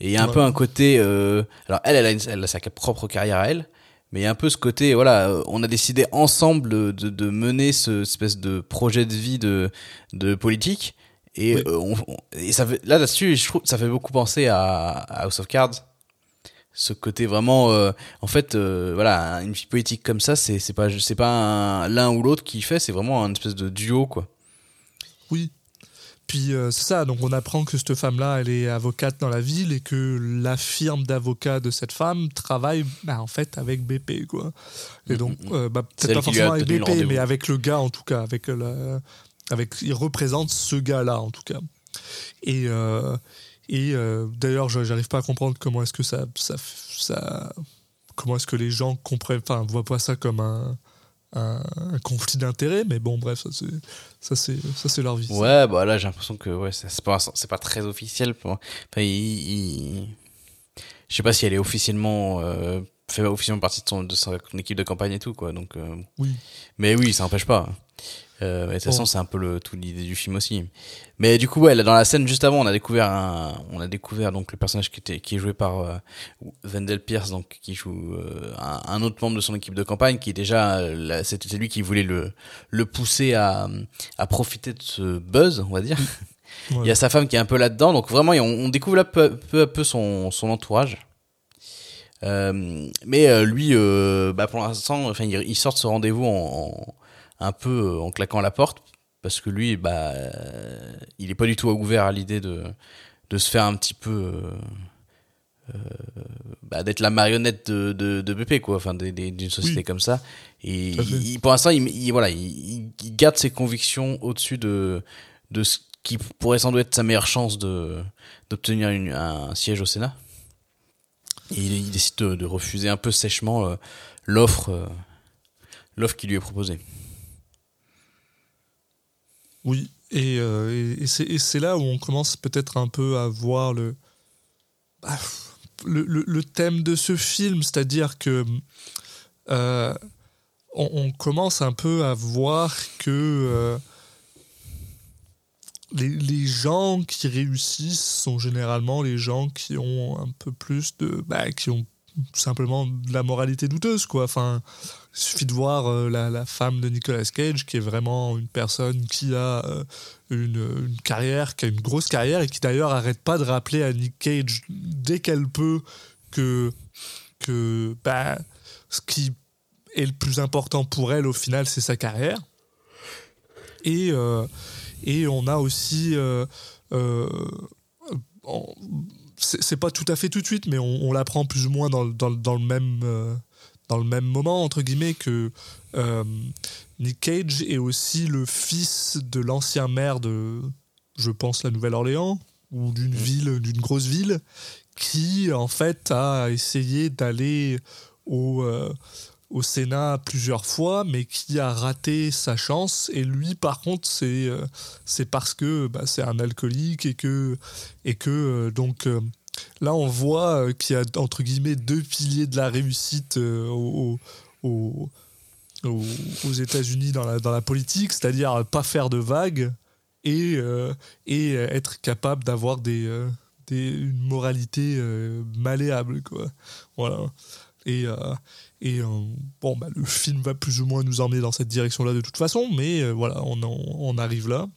Et il y a un Ouais. peu un côté, euh, alors elle, elle a, une- elle a sa propre carrière à elle, mais il y a un peu ce côté, voilà, euh, on a décidé ensemble de, de mener ce espèce de projet de vie de, de politique. Et, Oui. on, on- et ça fait, là là-dessus, je trouve, ça fait beaucoup penser à, à House of Cards. Ce côté vraiment, euh, en fait, euh, voilà, une vie politique comme ça, c'est c'est pas, c'est pas un- l'un ou l'autre qui fait, c'est vraiment un espèce de duo, quoi. Oui. Puis euh, c'est ça, donc on apprend que cette femme-là, elle est avocate dans la ville et que la firme d'avocats de cette femme travaille bah, en fait avec BP. Quoi. Et donc, euh, bah, C'est peut-être elle pas forcément avec BP, mais avec le gars en tout cas. Avec la, avec, il représente ce gars-là en tout cas. Et, et euh, d'ailleurs, je- j'arrive pas à comprendre comment est-ce que ça, ça, ça comment est-ce que les gens comprennent, enfin, voient pas ça comme un, un, un conflit d'intérêts, mais bon, bref, ça c'est, ça c'est, ça c'est leur vie. ça. Ouais, bah là j'ai l'impression que ouais, c'est c'est pas c'est pas très officiel. Pour... Enfin, il, il- je sais pas si elle est officiellement euh, fait officiellement partie de son de son équipe de campagne et tout quoi. Donc, euh, Oui. mais oui, ça n'empêche pas. Euh, mais de toute façon, Bon. c'est un peu le tout l'idée du film aussi. Mais du coup, ouais, là, dans la scène juste avant, on a découvert un, on a découvert donc le personnage qui était qui est joué par euh, Wendell Pierce, donc qui joue euh, un, un autre membre de son équipe de campagne, qui est déjà, c'était lui qui voulait le le pousser à à profiter de ce buzz, on va dire. Ouais. Il y a sa femme qui est un peu là-dedans, donc vraiment, on, on découvre là peu, peu à peu son, son entourage. Euh, mais euh, lui, euh, bah pour l'instant, enfin, il, il sort de ce rendez-vous en, en- un peu euh, en claquant la porte, parce que lui, bah, euh, il est pas du tout ouvert à l'idée de, de se faire un petit peu, euh, bah, d'être la marionnette de, de, de BP, quoi, enfin, d'une société Oui. comme ça. Et il- pour l'instant, il, il- voilà, il, garde ses convictions au-dessus de, de ce qui pourrait sans doute être sa meilleure chance de d'obtenir un siège au Sénat. Et il, décide de, de refuser un peu sèchement euh, l'offre euh, l'offre qui lui est proposée. Oui, et, euh, et- c'est là où on commence peut-être un peu à voir le, bah, le, thème de ce film, c'est-à-dire que euh, on, commence un peu à voir que euh, les, gens qui réussissent sont généralement les gens qui ont un peu plus de. Bah, qui ont simplement de la moralité douteuse, quoi. Il suffit de voir euh, la, femme de Nicolas Cage, qui est vraiment une personne qui a euh, une, une carrière, qui a une grosse carrière, et qui d'ailleurs arrête pas de rappeler à Nick Cage dès qu'elle peut que, que bah, ce qui est le plus important pour elle au final, c'est sa carrière. Et, euh, et on a aussi. c'est pas tout à fait tout de suite, mais on, on l'apprend plus ou moins dans, dans, dans le même, dans le même moment, entre guillemets, que euh, Nick Cage est aussi le fils de l'ancien maire de, je pense, la Nouvelle-Orléans, ou d'une ville, d'une grosse ville, qui en fait a essayé d'aller au, euh, au Sénat plusieurs fois, mais qui a raté sa chance. Et lui, par contre, c'est euh, c'est parce que bah, c'est un alcoolique et que, et que donc là, on voit euh, qu'il y a entre guillemets deux piliers de la réussite euh, au- au- au- aux, États-Unis dans la, dans la politique, c'est-à-dire pas faire de vagues et, euh, et être capable d'avoir des, euh, des, une moralité euh, malléable. Quoi. Voilà. Et, et bon, bah, le film va plus ou moins nous emmener dans cette direction-là de toute façon, mais voilà, on, arrive là.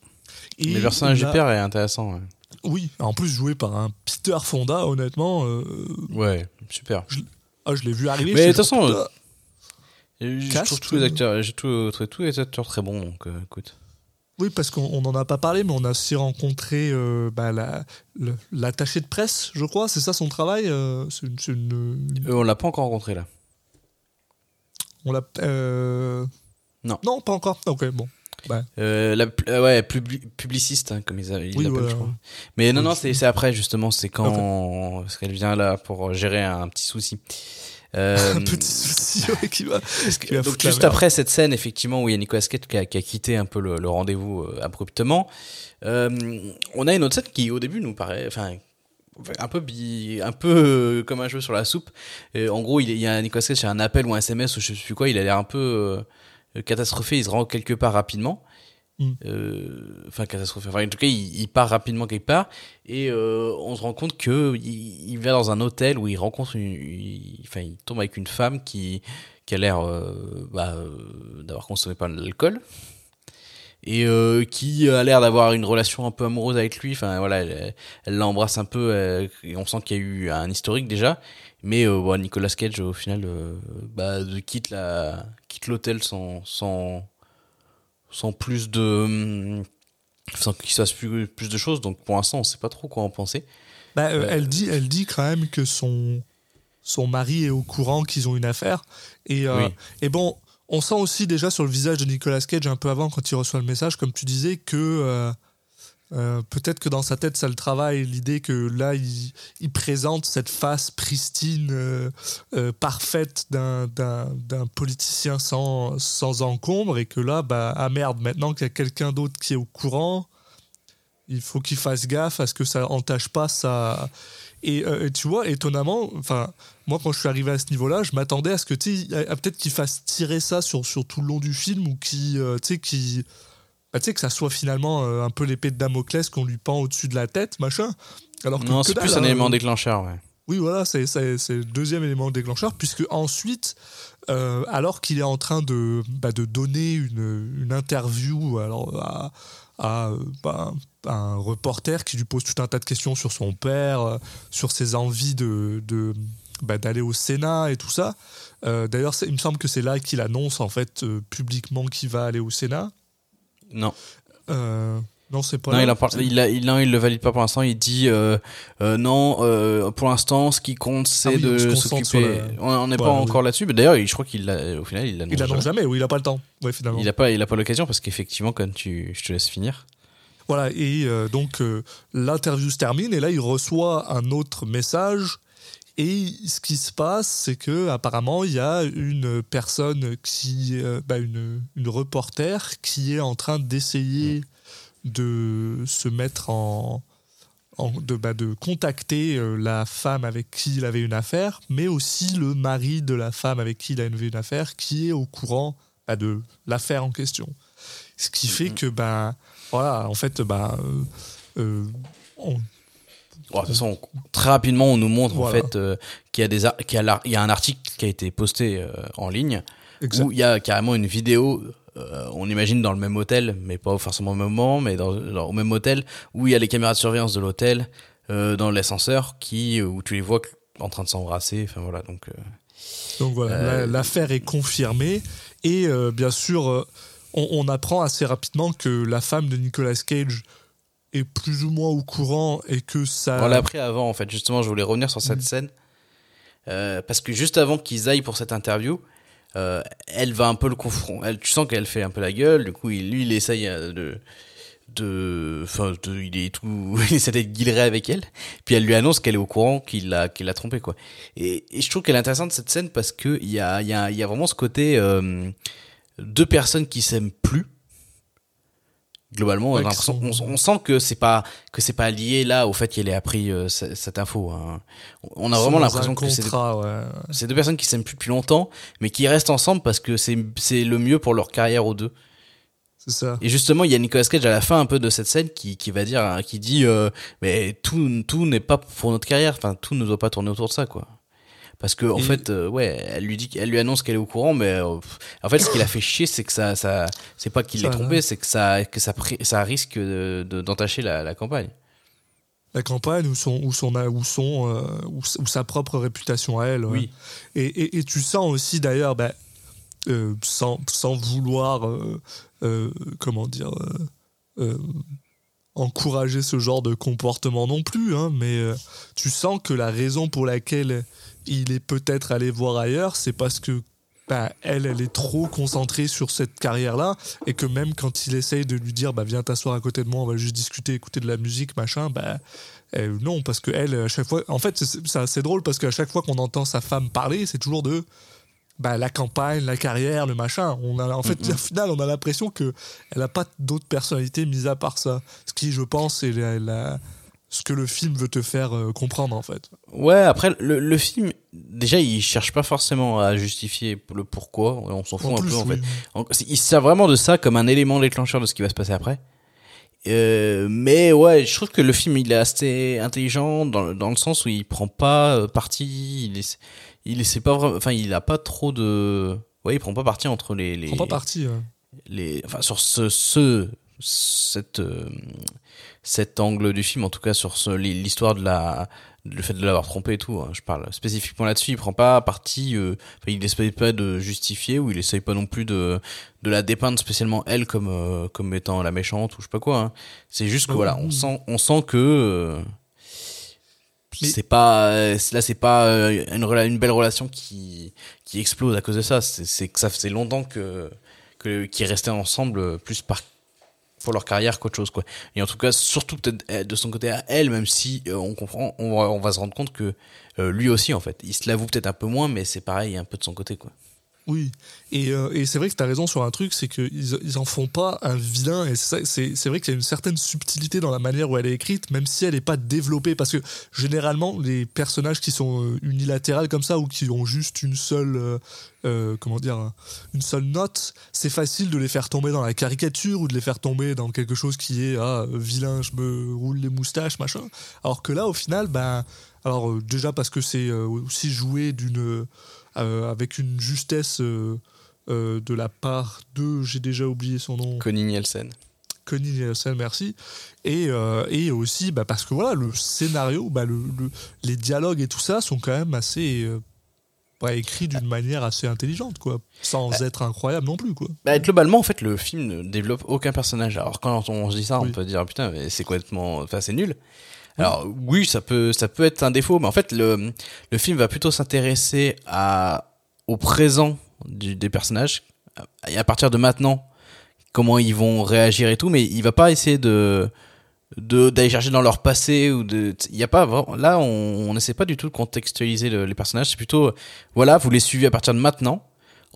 Et Mais du père est intéressant. Ouais, Oui, en plus joué par un Peter Fonda, honnêtement. euh, Ouais, super. ah, je l'ai vu arriver. Mais je de toute façon, Je trouve tous les euh, acteurs, j'ai tout- tous les acteurs très bons, donc euh, écoute. Oui, parce qu'on n'en a pas parlé, mais on a aussi rencontré euh, bah, la- l'attaché de presse, je crois. C'est ça son travail euh, une, Euh, on l'a pas encore rencontré là. On l'a. euh, Non. Non, pas encore. Ok, bon. Euh, la, euh, ouais, publi- publiciste, hein, comme ils, a- ils Oui, l'appellent, voilà. je crois. Mais non, non, c'est- après, justement, c'est quand. Parce qu'elle vient là pour gérer un petit souci. Euh, Un petit souci ouais, qui va. qui va donc juste après cette scène, effectivement, où il y a Nicolas Cage qui a, qui a quitté un peu le, le rendez-vous euh, abruptement, on a une autre scène qui, au début, nous paraît, enfin, un peu bi, un peu comme un cheveu sur la soupe. Et en gros, il, il y a Nicolas Cage, c'est un appel ou un SMS ou je sais plus quoi, il a l'air un peu catastrophé, il se rend quelque part rapidement. Mm. Euh, Enfin, catastrophé. Enfin, en tout cas, il, il part rapidement quelque part et euh, on se rend compte que il, il va dans un hôtel où il rencontre une, il- enfin, il tombe avec une femme qui qui a l'air euh, bah, euh, d'avoir consommé pas mal d'alcool et euh, qui a l'air d'avoir une relation un peu amoureuse avec lui. Enfin voilà, elle l'embrasse un peu euh, et on sent qu'il y a eu un historique déjà. Mais euh, Nicolas Cage au final euh, bah, quitte la quitte l'hôtel sans sans sans plus de hum, sans qu'il se passe plus, plus de choses. Donc pour l'instant, on sait pas trop quoi en penser. Bah, euh, elle, dit, elle dit quand même que son, son mari est au courant qu'ils ont une affaire. Et, Oui. et bon, on sent aussi déjà sur le visage de Nicolas Cage un peu avant, quand il reçoit le message, comme tu disais, que euh, peut-être que dans sa tête, ça le travaille, l'idée que là, il, présente cette face pristine, euh, euh, parfaite d'un- politicien sans, sans encombre, et que là, bah, ah merde, maintenant qu'il y a quelqu'un d'autre qui est au courant, il faut qu'il fasse gaffe à ce que ça entache pas sa. Et, tu vois, étonnamment, moi quand je suis arrivé à ce niveau-là, je m'attendais à ce que tu peut-être qu'il fasse tirer ça sur, sur tout le long du film ou qui, tu sais, qui, bah, tu sais, que ça soit finalement euh, un peu l'épée de Damoclès qu'on lui pend au-dessus de la tête, machin. Alors que Non, c'est plus un hein. élément déclencheur. Ouais. Oui, voilà, c'est le deuxième élément déclencheur, puisque ensuite, euh, alors qu'il est en train de, bah, de donner une, une interview alors, à, à, bah, un reporter qui lui pose tout un tas de questions sur son père, euh, sur ses envies de, de, bah, d'aller au Sénat et tout ça. Euh, D'ailleurs, il me semble que c'est là qu'il annonce en fait euh, publiquement qu'il va aller au Sénat. Non. Euh, non, c'est pas Non, là. il, en parle- C'est- il, a- il, non, il le valide pas pour l'instant. Il dit euh, euh, non. euh, pour l'instant, ce qui compte, c'est Ah oui, de s'occuper. la- On n'est pas oui. encore là-dessus. Mais d'ailleurs, il- je crois qu'il au final, il l'annonce. Il annonce jamais. jamais, oui, il a pas le temps. Ouais, finalement. Il a pas, il a pas l'occasion parce qu'effectivement, quand tu, je te laisse finir. Voilà, et donc euh, l'interview se termine et là il reçoit un autre message. Et ce qui se passe, c'est que apparemment il y a une personne qui, euh, bah, une, une reporter, qui est en train d'essayer de se mettre en, en- de, bah, de contacter euh, la femme avec qui il avait une affaire, mais aussi le mari de la femme avec qui il avait une affaire, qui est au courant bah, de l'affaire en question. Ce qui fait que, ben, voilà, en fait, ben, euh, euh, on- De toute façon, très rapidement, on nous montre en fait euh, qu'il y a des qu'il y a, il y a un article qui a été posté euh, en ligne Exact. où il y a carrément une vidéo. euh, on imagine dans le même hôtel, mais pas forcément au même moment, mais dans, dans- au même hôtel où il y a les caméras de surveillance de l'hôtel dans l'ascenseur qui où tu les vois en train de s'embrasser. Enfin voilà, donc. Donc voilà, la- l'affaire est confirmée. Et bien sûr, on, on apprend assez rapidement que la femme de Nicolas Cage est plus ou moins au courant et que ça. On l'a appris avant, en fait. Justement, je voulais revenir sur Mm. cette scène. Euh, parce que juste avant qu'ils aillent pour cette interview, euh, elle va un peu le confronter. Tu sens qu'elle fait un peu la gueule. Du coup, il, lui, il essaye euh, de. de enfin, de- il est tout. il essaie d'être guilleré avec elle. Puis elle lui annonce qu'elle est au courant qu'il l'a, qu'il l'a trompé, quoi. Et, et je trouve qu'elle est intéressante, cette scène, parce que il y a, il y, a, y a vraiment ce côté. euh, deux personnes qui s'aiment plus. Globalement, on, a Ouais, qui l'impression- sont- on, on sent que c'est pas que c'est pas lié là au fait qu'elle ait appris euh, ce- cette info. hein. On a vraiment l'impression que c'est ouais. c'est deux personnes qui s'aiment plus depuis longtemps, mais qui restent ensemble parce que c'est c'est le mieux pour leur carrière aux deux. C'est ça. Et justement, il y a Nicolas Cage à la fin un peu de cette scène qui, qui va dire, hein, qui dit, euh, mais tout tout n'est pas pour notre carrière. Enfin, tout ne doit pas tourner autour de ça, quoi. Parce que en Et- fait, euh, ouais, elle lui dit, elle lui annonce qu'elle est au courant, mais euh, en fait, ce qui l'a fait chier, c'est que ça, ça, c'est pas qu'il l'ait trompé, c'est que ça, que ça, ça risque de- de- d'entacher la, la campagne. La campagne ou son, ou son, ou son, euh, ou, s- ou sa propre réputation à elle. ouais. Oui. Et, et, et tu sens aussi d'ailleurs, euh, sans, sans vouloir, comment dire, encourager ce genre de comportement non plus, hein, mais tu sens que la raison pour laquelle il est peut-être allé voir ailleurs, c'est parce que ben, elle, elle est trop concentrée sur cette carrière-là, et que même quand il essaye de lui dire, bah, viens t'asseoir à côté de moi, on va juste discuter, écouter de la musique, machin, bah, euh, non, parce que elle, à chaque fois, en fait, c'est drôle parce qu'à chaque fois qu'on entend sa femme parler, c'est toujours de bah, la campagne, la carrière, le machin. On a, en fait, au final, on a l'impression que elle a pas d'autre personnalité mis à part ça. Ce qui, je pense, est la- la- ce que le film veut te faire euh, comprendre, en fait. Ouais, après, le, le film, déjà, il cherche pas forcément à justifier le pourquoi, on s'en fout En un plus, peu, en oui. fait. Il sert vraiment de ça comme un élément déclencheur de ce qui va se passer après. Euh, mais ouais, je trouve que le film il est assez intelligent dans, le- dans le sens où il prend pas euh, parti, il essaie, il essaie pas vraiment, enfin il a pas trop de, ouais il prend pas parti entre les, les Prends pas parti. les enfin sur ce ce cette euh, cet angle du film en tout cas sur l'histoire de la le fait de l'avoir trompé et tout hein, je parle spécifiquement là-dessus. Il prend pas parti euh, il essaye pas de justifier ou il essaye pas non plus de de la dépeindre spécialement elle comme euh, comme étant la méchante ou je sais pas quoi hein. c'est juste que voilà on sent on sent que c'est pas là c'est pas une belle relation qui qui explose à cause de ça. C'est que ça faisait longtemps que que qui restaient ensemble plus par pour leur carrière qu'autre chose quoi. Et en tout cas surtout peut-être euh, de son côté à elle même si euh, on comprend on va, se rendre compte que euh, lui aussi en fait. Il se l'avoue peut-être un peu moins mais c'est pareil un peu de son côté quoi Oui, et, euh, et c'est vrai que tu as raison sur un truc, c'est qu'ils ils en font pas un vilain, et c'est vrai qu'il y a une certaine subtilité dans la manière où elle est écrite, même si elle n'est pas développée, parce que généralement, les personnages qui sont euh, unilatérales comme ça, ou qui ont juste une seule, euh, comment dire, un- une seule note, c'est facile de les faire tomber dans la caricature, ou de les faire tomber dans quelque chose qui est, ah, vilain, je me roule les moustaches, machin. Alors que là, au final, ben, alors déjà parce que c'est aussi joué d'une avec une justesse euh, euh, de la part de, j'ai déjà oublié son nom, Connie Nielsen Connie Nielsen, merci. Et, euh, et aussi bah, parce que voilà, le scénario, bah, le, le- les dialogues et tout ça sont quand même assez euh, bah, écrits d'une manière assez intelligente, quoi, sans être incroyable non plus, quoi. Globalement, en fait, le film ne développe aucun personnage. Alors, quand on se dit ça, Oui. on peut dire, putain, mais c'est complètement, enfin, c'est nul. Alors, oui, ça peut, ça peut être un défaut, mais en fait, le, le film va plutôt s'intéresser à, au présent du, des personnages, et à partir de maintenant, comment ils vont réagir et tout, mais il va pas essayer de, d'aller chercher dans leur passé ou de, il y a pas là, on, on n'essaie pas du tout de contextualiser le- les personnages, c'est plutôt, voilà, vous les suivez à partir de maintenant,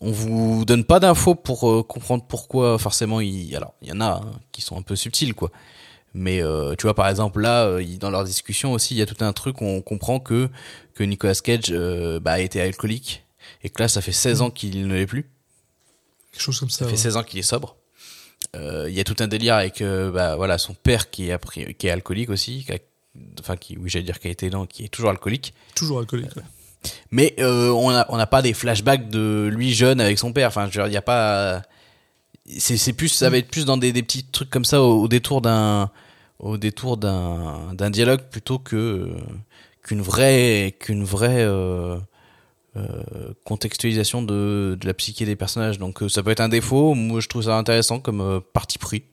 on vous donne pas d'infos pour euh, comprendre pourquoi forcément il alors il y en a hein, qui sont un peu subtils quoi mais euh, tu vois par exemple là euh, dans leur discussion aussi il y a tout un truc où on comprend que que Nicolas Cage euh, bah, a été alcoolique et que là ça fait 16 ans qu'il ne l'est plus Quelque chose comme ça. ça fait ouais. 16 ans qu'il est sobre euh, il y a tout un délire avec euh, bah, voilà son père qui est appris- qui est alcoolique aussi, qui a- enfin qui oui j'allais dire qui a été non, qui est toujours alcoolique. Toujours alcoolique. ouais. Mais euh, on a on n'a pas des flashbacks de lui jeune avec son père. Enfin, je veux dire, il y a pas. C'est plus ça va être plus dans des, des petits trucs comme ça au, détour d'un au détour d'un d'un dialogue plutôt que qu'une vraie qu'une vraie euh, euh, contextualisation de, de la psyché des personnages. Donc euh, ça peut être un défaut. Moi, je trouve ça intéressant comme parti pris.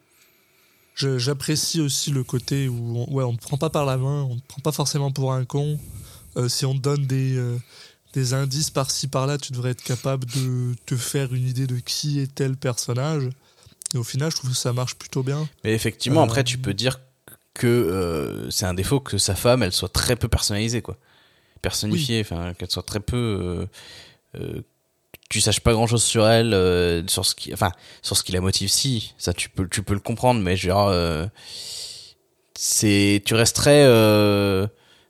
J'apprécie aussi le côté où on, ouais, on ne prend pas par la main, on ne prend pas forcément pour un con. Si on te donne des, des indices par-ci par-là, tu devrais être capable de te faire une idée de qui est tel personnage. Et au final, je trouve que ça marche plutôt bien. Mais effectivement, Euh, après, tu peux dire que euh, c'est un défaut que sa femme, elle soit très peu personnalisée, quoi. Personnifiée, enfin, qu'elle soit très peu. Euh, euh, tu saches pas grand chose sur elle, euh, sur ce qui, enfin, sur ce qui la motive, si, ça tu peux, tu peux le comprendre, mais genre, euh, c'est, tu resterais euh,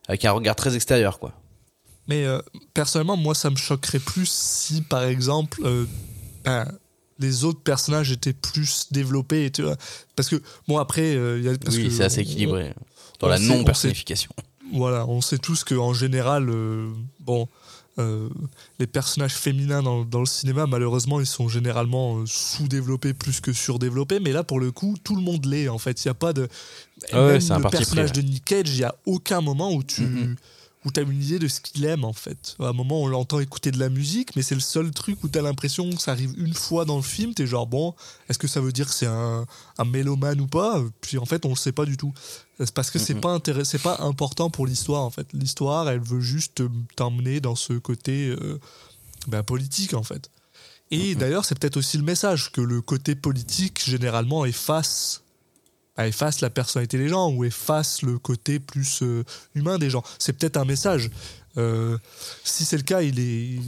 avec un regard très extérieur, quoi. Mais euh, personnellement, moi, ça me choquerait plus si, par exemple, euh, ben, les autres personnages étaient plus développés. Tu vois parce que, bon, après, euh, il y a, parce oui, que c'est assez on- équilibré dans la sait- on sait- non personnification. Voilà, on sait tous qu'en général, euh, bon, les personnages féminins dans, dans le cinéma, malheureusement, ils sont généralement sous-développés plus que surdéveloppés. Mais là, pour le coup, tout le monde l'est. En fait, il n'y a pas de. Ah ouais, Même le personnage de Nick Cage, il n'y a aucun moment où tu. Où tu as une idée de ce qu'il aime en fait. À un moment, on l'entend écouter de la musique, mais c'est le seul truc où tu as l'impression que ça arrive une fois dans le film. Tu es genre, bon, est-ce que ça veut dire que c'est un, un mélomane ou pas? Puis en fait, on le sait pas du tout. C'est parce que c'est pas c'est pas important pour l'histoire en fait. L'histoire, elle veut juste euh, t'emmener dans ce côté euh, ben, politique en fait. Et d'ailleurs, c'est peut-être aussi le message que le côté politique généralement efface efface la personnalité des gens ou efface le côté plus euh, humain des gens. C'est peut-être un message. Euh, si c'est le cas, il est,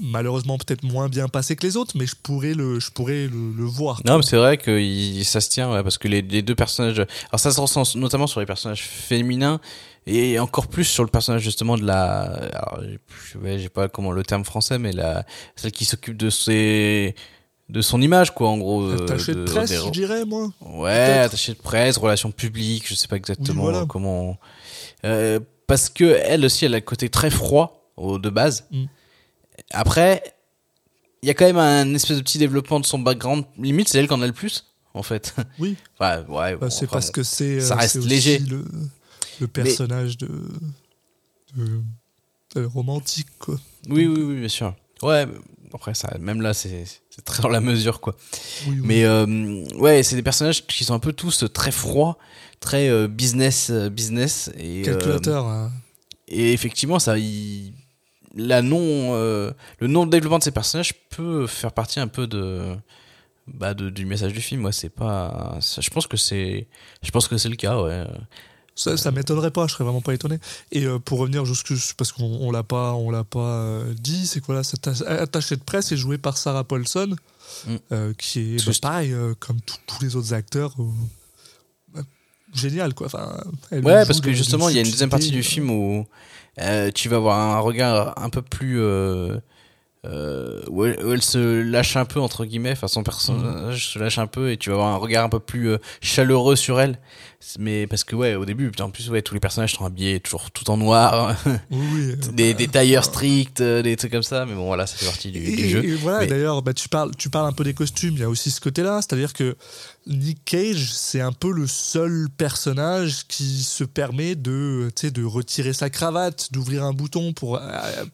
malheureusement peut-être moins bien passé que les autres, mais je pourrais le, je pourrais le, le voir. Non, mais c'est vrai que ça se tient, ouais, parce que les, les deux personnages. Alors, ça se ressent notamment sur les personnages féminins et encore plus sur le personnage justement de la. Alors, ouais, j'ai pas comment le terme français, mais la celle qui s'occupe de ses de son image, quoi, en gros. euh, Attaché de presse, je dirais, moi. Ouais, attaché de presse, relations publiques, je sais pas exactement voilà. comment. Euh, parce que elle aussi, elle a le côté très froid au, de base. Mm. Après, il y a quand même un espèce de petit développement de son background. Limite, c'est elle qui en a le plus, en fait. Oui. Enfin, ouais. Bah, bon, c'est enfin, parce bon. que c'est ça euh, reste léger. le, le personnage de, de- de romantique quoi. Oui, oui, oui, bien sûr. Ouais, après, ça, même là, c'est c'est très dans la mesure, quoi. Oui, oui. Mais euh, ouais, c'est des personnages qui sont un peu tous très froids, très euh, business, euh, business. Et, calculateur. hein. Et effectivement, ça, il- la non, le non développement de ces personnages peut faire partie un peu de, bah, de- du message du film. Ouais, c'est pas, ça- je pense que c'est, je pense que c'est le cas. Ouais. Ça, ça m'étonnerait pas, je serais vraiment pas étonné. Et euh, pour revenir jusque parce qu'on on l'a pas, on l'a pas euh, dit, c'est quoi là Cet atta- attaché de presse est joué par Sarah Paulson, Mm. euh, qui est bah, pareil comme tous- les autres acteurs. bah, génial quoi. Enfin, elle Ouais, parce que de- justement, il y a une deuxième partie du film où tu vas avoir un regard un peu plus. Euh, où, elle, où elle se lâche un peu, entre guillemets, enfin son personnage se lâche un peu et tu vas avoir un regard un peu plus euh, chaleureux sur elle. Mais parce que, ouais, au début, en plus, ouais, tous les personnages sont habillés toujours tout en noir, Oui, des, bah, des tailleurs stricts, euh, des trucs comme ça, mais bon, voilà, ça fait partie du, Et, du jeu. et voilà, Mais- d'ailleurs, bah, tu, parles, tu parles un peu des costumes, il y a aussi ce côté-là, c'est-à-dire que Nick Cage, c'est un peu le seul personnage qui se permet de, de retirer sa cravate, d'ouvrir un bouton pour, euh,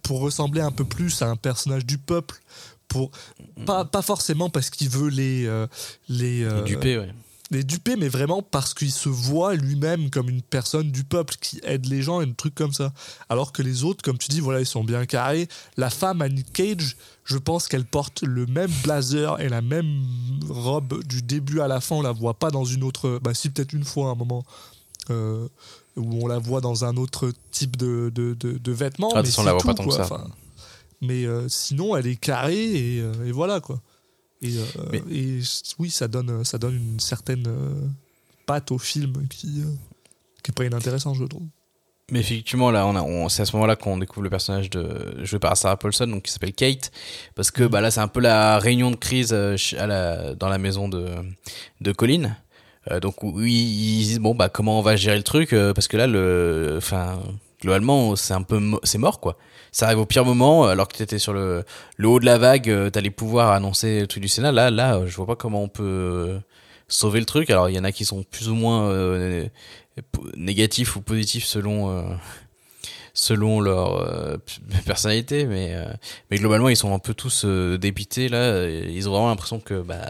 pour ressembler un peu plus à un personnage du peuple. Pour, pas, pas forcément parce qu'il veut les, euh, les, euh, ouais. Les duper, mais vraiment parce qu'il se voit lui-même comme une personne du peuple qui aide les gens et un truc comme ça. Alors que les autres, comme tu dis, voilà, ils sont bien carrés. La femme à Nick Cage, je pense qu'elle porte le même blazer et la même robe du début à la fin. On la voit pas dans une autre. Bah, si, peut-être une fois à un moment. euh, où on la voit dans un autre type de, de, de, de vêtements. Ah, mais on la voit tout, pas tant que ça. Enfin, mais euh, sinon, elle est carrée et, euh, et voilà quoi. Et, euh, Mais- et oui, ça donne, ça donne une certaine euh, patte au film qui, euh, qui est pas inintéressant, je trouve. Mais effectivement, là, on c'est à ce moment-là qu'on découvre le personnage de joué par Sarah Paulson, donc qui s'appelle Kate, parce que bah là, c'est un peu la réunion de crise euh, à la, dans la maison de de Colin. Euh, donc oui, ils disent bon bah comment on va gérer le truc, euh, parce que là, le, enfin, globalement, c'est un peu, c'est mort quoi. Ça arrive au pire moment, alors que t'étais sur le haut de la vague, euh, t'allais pouvoir annoncer le truc du Sénat. Là, là, euh, je vois pas comment on peut euh, sauver le truc. Alors il y en a qui sont plus ou moins euh, négatifs ou positifs selon euh, selon leur euh, personnalité mais euh, mais globalement ils sont un peu tous euh, dépités là ils ont vraiment l'impression que bah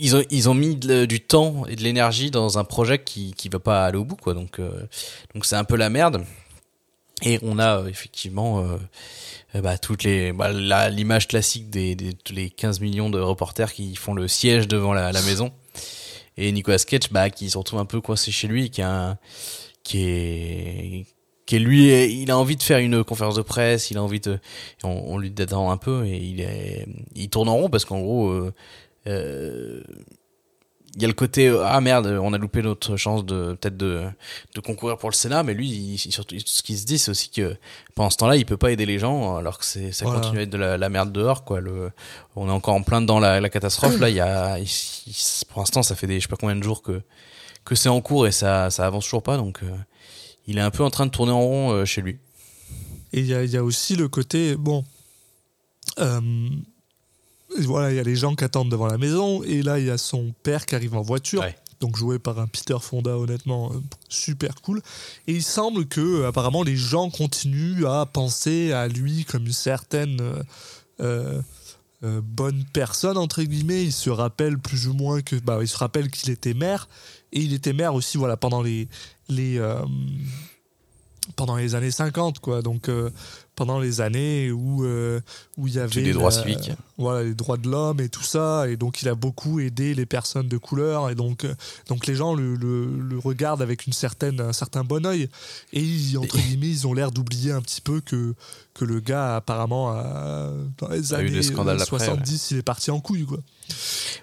ils ont ils ont mis du temps et de l'énergie dans un projet qui qui va pas aller au bout quoi donc euh, donc c'est un peu la merde et on a euh, effectivement euh, euh, bah, toutes les bah, l'image classique des, des tous les 15 millions de reporters qui font le siège devant la, la maison. Et Nicolas Cage bah qui se retrouve un peu coincé chez lui qui a un- qui est qui est lui il a envie de faire une conférence de presse il a envie de on, on lui détend un peu et il est il tourne en rond parce qu'en gros euh, euh, il y a le côté euh, ah merde on a loupé notre chance de peut-être de de concourir pour le Sénat mais lui il, surtout ce qu'il se dit c'est aussi que pendant ce temps-là il peut pas aider les gens alors que c'est ça Voilà. continue à être de la, la merde dehors quoi. Le on est encore en plein dans la, la catastrophe. Là il y a il- il- pour l'instant ça fait des je sais pas combien de jours que que c'est en cours et ça ça avance toujours pas donc euh, il est un peu en train de tourner en rond euh, chez lui. Et il y a, y a aussi le côté, bon, euh, voilà, il y a les gens qui attendent devant la maison, et là, il y a son père qui arrive en voiture, Ouais. donc joué par un Peter Fonda, honnêtement, euh, super cool. Et il semble que, euh, apparemment, les gens continuent à penser à lui comme une certaine euh, bonne personne, entre guillemets. Il se rappelle plus ou moins que, bah, il se rappelle qu'il était maire, et il était maire aussi, voilà, pendant les, les, euh, pendant les années 50 quoi donc euh, pendant les années où euh, où il y avait des droits civiques. Voilà les droits de l'homme et tout ça. Et donc il a beaucoup aidé les personnes de couleur. Et donc euh, donc les gens le, le, le regardent avec une certaine un certain bon oeil et ils, entre guillemets ils ont l'air d'oublier un petit peu que que le gars apparemment a, dans les A années des scandales euh, après, 70 il est parti en couille quoi.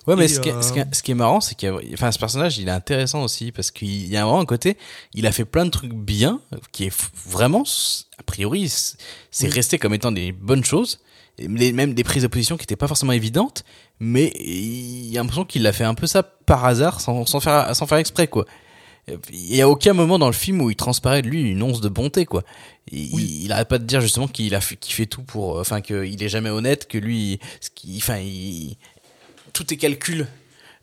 Ouais, mais ce, qui est, euh, ce, qui est, ce qui est marrant, c'est enfin, ce personnage, il est intéressant aussi parce qu'il y a vraiment un côté, il a fait plein de trucs bien, qui est vraiment, a priori, c'est resté comme étant des bonnes choses, même des prises de position qui n'étaient pas forcément évidentes, mais il y a l'impression qu'il a fait un peu ça par hasard, sans, sans faire, sans faire exprès, quoi. Il y a aucun moment dans le film où il transparaît de lui une once de bonté, quoi. Il, Oui. il arrête pas de dire justement qu'il a fait, qu'il fait tout pour, enfin, qu'il est jamais honnête, que lui, ce qu'il, enfin, il, tout est calcul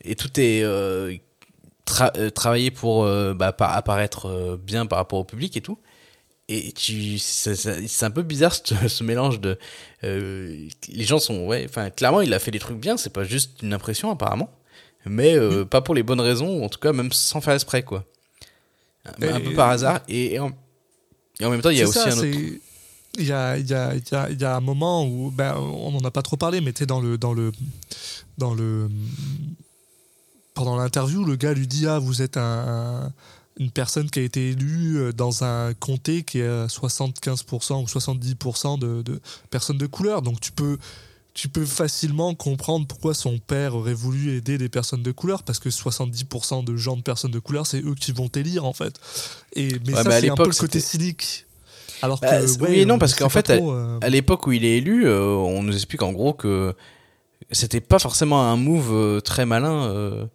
et tout est euh, tra- euh, travaillé pour euh, bah, pa- apparaître euh, bien par rapport au public et tout. Et tu, c'est un peu bizarre ce, ce mélange de. euh, les gens sont. Ouais, enfin, clairement, il a fait des trucs bien, c'est pas juste une impression apparemment. Mais euh, pas pour les bonnes raisons, ou en tout cas, même sans faire exprès, quoi. Un, Et- peu par hasard. Et, et en, et en même temps, il y a aussi ça, un autre. Il y a, il y, a, il y, a, y a un moment où, ben, on n'en a pas trop parlé, mais tu dans le, dans le, dans le, pendant l'interview, le gars lui dit ah vous êtes un, un- une personne qui a été élue euh, dans un comté qui est à 75% ou 70% de, de personnes de couleur, donc tu peux tu peux facilement comprendre pourquoi son père aurait voulu aider les personnes de couleur parce que 70% de gens de personnes de couleur c'est eux qui vont t'élire en fait. Et mais Ouais, ça c'est un peu le côté cynique. Alors Bah, que ouais, oui et non, on parce qu'en fait, trop, euh, à l'époque où il est élu, euh, on nous explique en gros que c'était pas forcément un move très malin euh,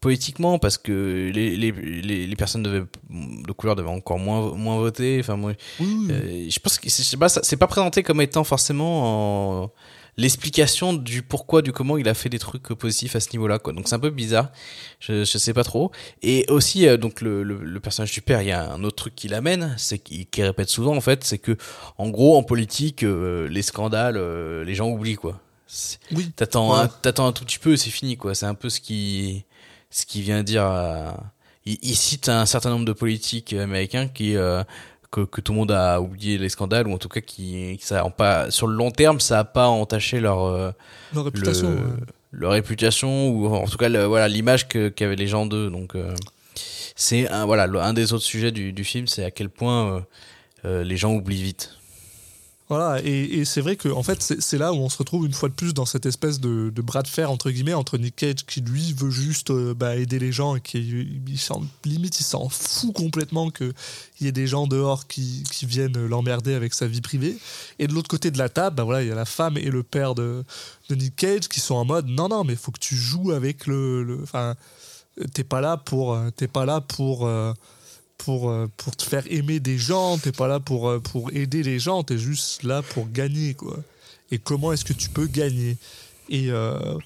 politiquement parce que les, les, les, les personnes devaient, de couleur devaient encore moins, moins voter. Enfin, moi, oui, euh, je pense que c'est pas, pas présenté comme étant forcément en- l'explication du pourquoi, du comment il a fait des trucs positifs à ce niveau-là. Quoi. Donc c'est un peu bizarre. Je, je sais pas trop. Et aussi, euh, donc le, le, le personnage du père, il y a un autre truc qui l'amène, c'est qu'il qui répète souvent en fait, c'est que en gros en politique, euh, les scandales, euh, les gens oublient quoi. Oui. T'attends Ouais. un, t'attends un tout petit peu, c'est fini quoi. C'est un peu ce qui, ce qui vient dire. Il, il cite un certain nombre de politiques américains qui euh, que, que tout le monde a oublié les scandales ou en tout cas qui, qui ça a pas sur le long terme ça a pas entaché leur euh, leur réputation le- ouais. leur réputation ou en tout cas le- voilà l'image que qu'avaient les gens d'eux donc euh, c'est un voilà un des autres sujets du, du film c'est à quel point les gens oublient vite Voilà, et, c'est vrai que en fait, c'est là où on se retrouve une fois de plus dans cette espèce de, bras de fer entre guillemets entre Nick Cage qui lui veut juste euh, bah, aider les gens et qui il limite il s'en fout complètement qu'il y ait des gens dehors qui, viennent l'emmerder avec sa vie privée. Et de l'autre côté de la table, bah, voilà, il y a la femme et le père de, Nick Cage qui sont en mode non non mais faut que tu joues avec le, le- enfin t'es pas là pour euh, t'es pas là pour euh, pour, euh, pour te faire aimer des gens, t'es pas là pour, euh, pour aider les gens, t'es juste là pour gagner, quoi. Et comment est-ce que tu peux gagner? Et, euh,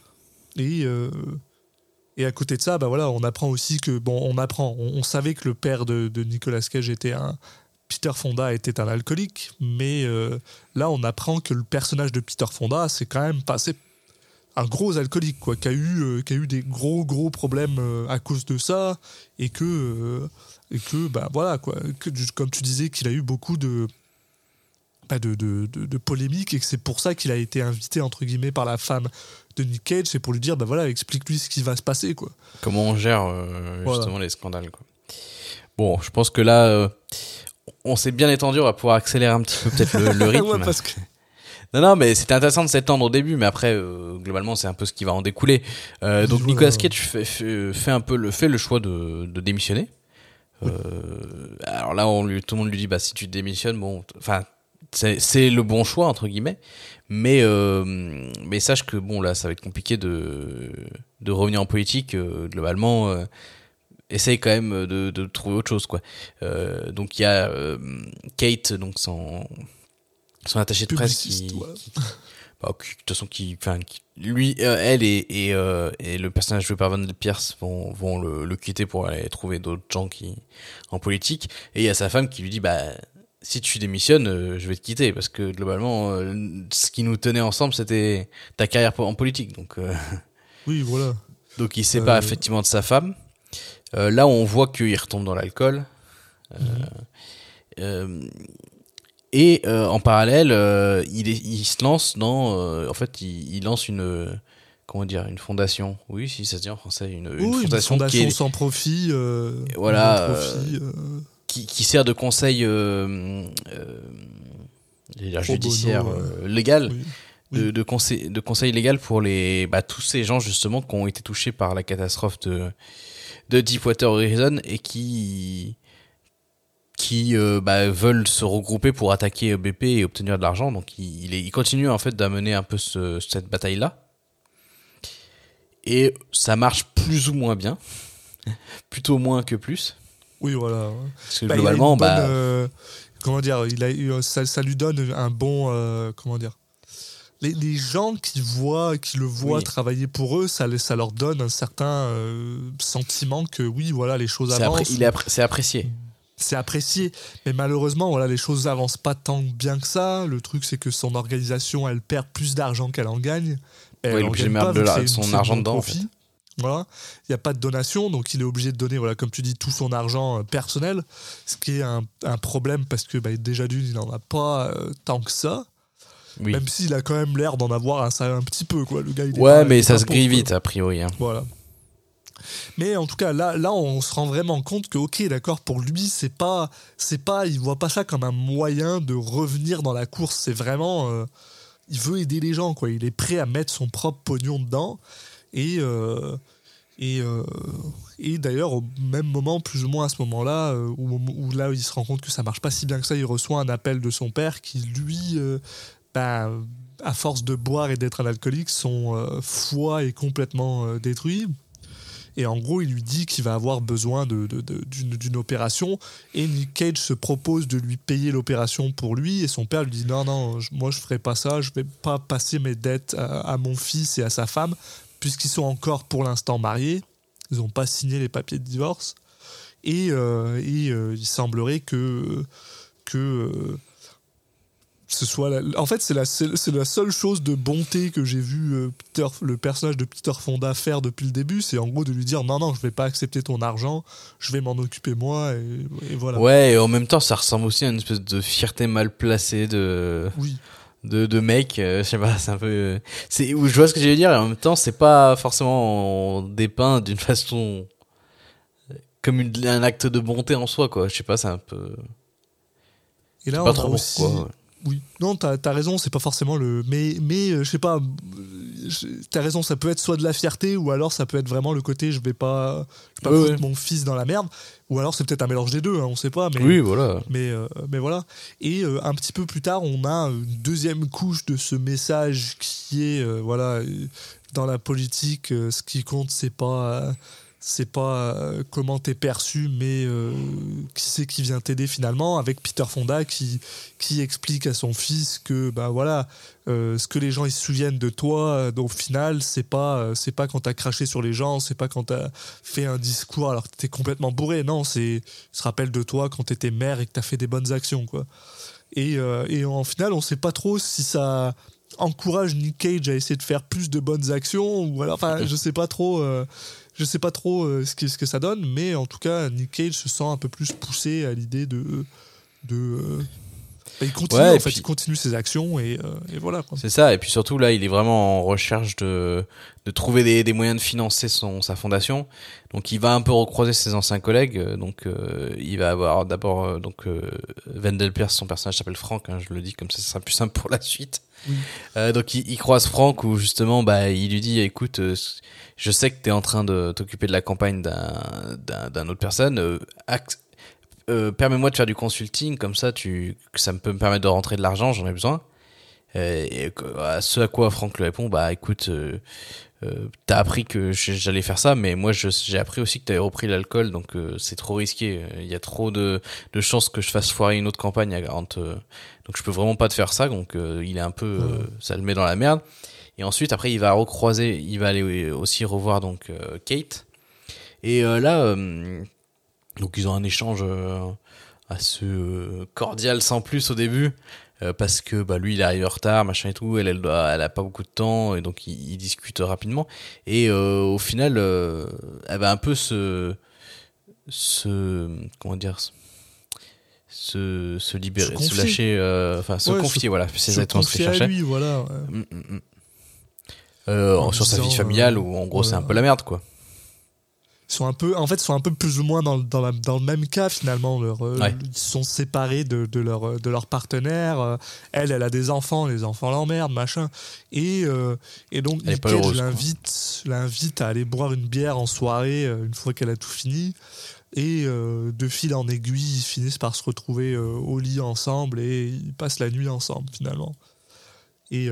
et, et à côté de ça, bah voilà, on apprend aussi que, bon, on apprend, on, savait que le père de, de Nicolas Cage était un. Peter Fonda était un alcoolique, mais là, on apprend que le personnage de Peter Fonda, c'est quand même passé un gros alcoolique, quoi, qui a eu, qui a eu des gros, gros problèmes à cause de ça, et que. Et que bah voilà quoi que comme tu disais qu'il a eu beaucoup de bah, de, de, de, de polémiques et que c'est pour ça qu'il a été invité entre guillemets par la femme de Nick Cage c'est pour lui dire bah voilà explique-lui ce qui va se passer quoi Comment on gère euh, Voilà. justement les scandales. Quoi. Bon, je pense que là, euh, on s'est bien étendu, on va pouvoir accélérer un petit peu peut-être le, le rythme. Ouais, parce que Non, non, mais c'était intéressant de s'étendre au début, mais après, euh, globalement, c'est un peu ce qui va en découler. Euh, donc. Nicolas Cage fait, fait, fait un peu le, fait le choix de, de démissionner? Euh, alors là, on lui, tout le monde lui dit, bah, si tu démissionnes, bon, enfin, c'est, le bon choix, entre guillemets. Mais, euh, mais sache que, bon, là, ça va être compliqué de, de revenir en politique. euh, globalement, euh, essaye quand même de, de trouver autre chose, quoi. Euh, donc, il y a euh, Kate, donc son, son attaché de presse qui- de toute façon qui enfin qui- lui euh, elle et et, euh, et le personnage joué par Van Pierce vont vont le, le quitter pour aller trouver d'autres gens qui en politique. Et il y a sa femme qui lui dit bah si tu démissionnes euh, je vais te quitter. Parce que globalement ce qui nous tenait ensemble c'était ta carrière en politique. Donc oui voilà. donc il sépare effectivement de sa femme. Là, on voit qu'il retombe dans l'alcool. Euh, et euh, en parallèle, euh, il, est- il se lance dans. euh, en fait, il, il lance une. euh, Comment dire Une fondation. Oui, si ça se dit en français. Une, une Oui, une fondation, fondation qui, est- sans profit euh, Voilà, non profit, euh, qui, qui sert de conseil euh, euh, bono, judiciaire euh, euh, légal. oui. de, de conseil de conseil légal pour les bah, tous ces gens justement qui ont été touchés par la catastrophe de de Deepwater Horizon et qui qui euh, bah, veulent se regrouper pour attaquer BP et obtenir de l'argent. Donc il, il, est- il continue en fait d'amener un peu ce- cette bataille là et ça marche plus ou moins bien. Plutôt moins que plus. Oui voilà. Parce que Bah, globalement bonne, bah euh, comment dire il a eu- ça, ça lui donne un bon euh, comment dire. Les, les gens qui voient qui le voient Oui. travailler pour eux ça, ça leur donne un certain sentiment que oui voilà les choses avancent. appré- il est appré- c'est apprécié c'est apprécié mais malheureusement voilà les choses avancent pas tant bien que ça le truc c'est que son organisation elle perd plus d'argent qu'elle en gagne elle en obligé de gagne pas, de la- une- son argent dedans, en profit. Voilà, il n'y a pas de donation, donc il est obligé de donner, voilà, comme tu dis, tout son argent euh, personnel, ce qui est un, un problème parce que bah, déjà d'une, il n'en a pas euh, tant que ça, oui même s'il a quand même l'air d'en avoir un, un petit peu, quoi. Le gars, il est ouais pas- mais ça se grille vite a priori hein. Voilà. Mais en tout cas, là, là, on se rend vraiment compte que, ok, d'accord, pour lui, c'est pas, c'est pas, il voit pas ça comme un moyen de revenir dans la course. C'est vraiment, euh, il veut aider les gens, quoi. Il est prêt à mettre son propre pognon dedans. Et, euh, et, euh, et d'ailleurs, au même moment, plus ou moins à ce moment-là, où, là, il se rend compte que ça marche pas si bien que ça, il reçoit un appel de son père qui, lui, bah, à force de boire et d'être un alcoolique, son foie est complètement détruit. Et en gros, il lui dit qu'il va avoir besoin de- d'une opération. Et Nick Cage se propose de lui payer l'opération pour lui. Et son père lui dit Non, non, moi je ferai pas ça. Je vais pas passer mes dettes à, mon fils et à sa femme, puisqu'ils sont encore pour l'instant mariés. Ils n'ont pas signé les papiers de divorce. Et, euh, euh, il semblerait que. que euh, ce soit la- en fait c'est la, la seule chose de bonté que j'ai vu euh, Peter, le personnage de Peter Fonda faire depuis le début c'est en gros de lui dire non non je vais pas accepter ton argent je vais m'en occuper moi et, et voilà Ouais, et en même temps, ça ressemble aussi à une espèce de fierté mal placée de oui de, de mec. euh, je sais pas, c'est un peu. C'est, je vois ce que je veux dire, et en même temps, c'est pas forcément dépeint d'une façon comme une- un acte de bonté en soi, quoi. Je sais pas, c'est un peu. et là pas on a trop aussi pourquoi. ouais. Oui, non, t'as as raison, c'est pas forcément le. Mais, mais euh, je sais pas, euh, t'as raison, ça peut être soit de la fierté, ou alors ça peut être vraiment le côté je vais pas, je vais pas Ouais, foutre ouais. mon fils dans la merde, ou alors c'est peut-être un mélange des deux, hein, on sait pas. Mais, Oui, voilà. mais, euh, mais voilà. Et euh, un petit peu plus tard, on a une deuxième couche de ce message qui est, voilà, dans la politique, ce qui compte, c'est pas. C'est pas euh, comment t'es perçu, mais euh, qui c'est qui vient t'aider finalement, avec Peter Fonda qui, qui explique à son fils que bah voilà, euh, ce que les gens ils se souviennent de toi, euh, au final, c'est pas c'est pas quand t'as craché sur les gens, c'est pas quand t'as fait un discours alors que t'étais complètement bourré, non, c'est se rappellent de toi quand t'étais maire et que t'as fait des bonnes actions quoi. Et, et en final, on sait pas trop si ça encourage Nick Cage à essayer de faire plus de bonnes actions ou alors, enfin, je sais pas trop. Je sais pas trop euh, ce, que, ça donne, mais en tout cas, Nick Cage se sent un peu plus poussé à l'idée de. euh, il continue, Ouais, en fait, puis- il continue ses actions et, euh, et voilà. C'est ça, et puis surtout là, il est vraiment en recherche de, de trouver des, des moyens de financer son, sa fondation. Donc il va un peu recroiser ses anciens collègues. euh, Donc euh, il va avoir d'abord euh, donc euh, Wendell Pierce, son personnage s'appelle Frank. hein, je le dis comme ça, ce sera plus simple pour la suite. Euh, donc il, il croise Frank où justement bah il lui dit écoute je sais que tu es en train de t'occuper de la campagne d'un d'un d'un autre personne euh, ac- euh, permets-moi de faire du consulting comme ça tu ça me peut me permettre de rentrer de l'argent j'en ai besoin. Euh, et à ce à quoi Franck lui répond bah écoute euh, euh, t'as appris que j'allais faire ça mais moi j'ai appris aussi que t'avais repris l'alcool donc euh, c'est trop risqué. Il y a trop de, de chances que je fasse foirer une autre campagne à 40 euh, donc je peux vraiment pas te faire ça donc euh, il est un peu euh, ça le met dans la merde. Et ensuite après il va recroiser il va aller aussi revoir donc Kate. Et euh, là euh, donc ils ont un échange euh, assez euh, cordial sans plus au début euh, parce que bah lui il arrive en retard machin et tout elle elle doit elle a pas beaucoup de temps et donc ils, ils discutent rapidement et euh, au final euh, elle va un peu se se comment dire se se libérer Se se, confier. lâcher euh, enfin se Ouais, confier se- voilà c'est exactement ce que je cherchais lui, voilà. ouais. Mm, mm, mm. Euh, En sur sa vie familiale où en gros c'est un peu la merde quoi sont un peu, en fait, ils sont un peu plus ou moins dans, dans, la- dans le même cas finalement. Leur, euh, Ouais. Ils sont séparés de, de leur, de leur partenaire. Euh, Elle, elle a des enfants, les enfants l'emmerdent, machin. Et, euh, et donc, Elle Nick l'invite, l'invite à aller boire une bière en soirée une fois qu'elle a tout fini. Et euh, de fil en aiguille, ils finissent par se retrouver euh, au lit ensemble et ils passent la nuit ensemble finalement. Et,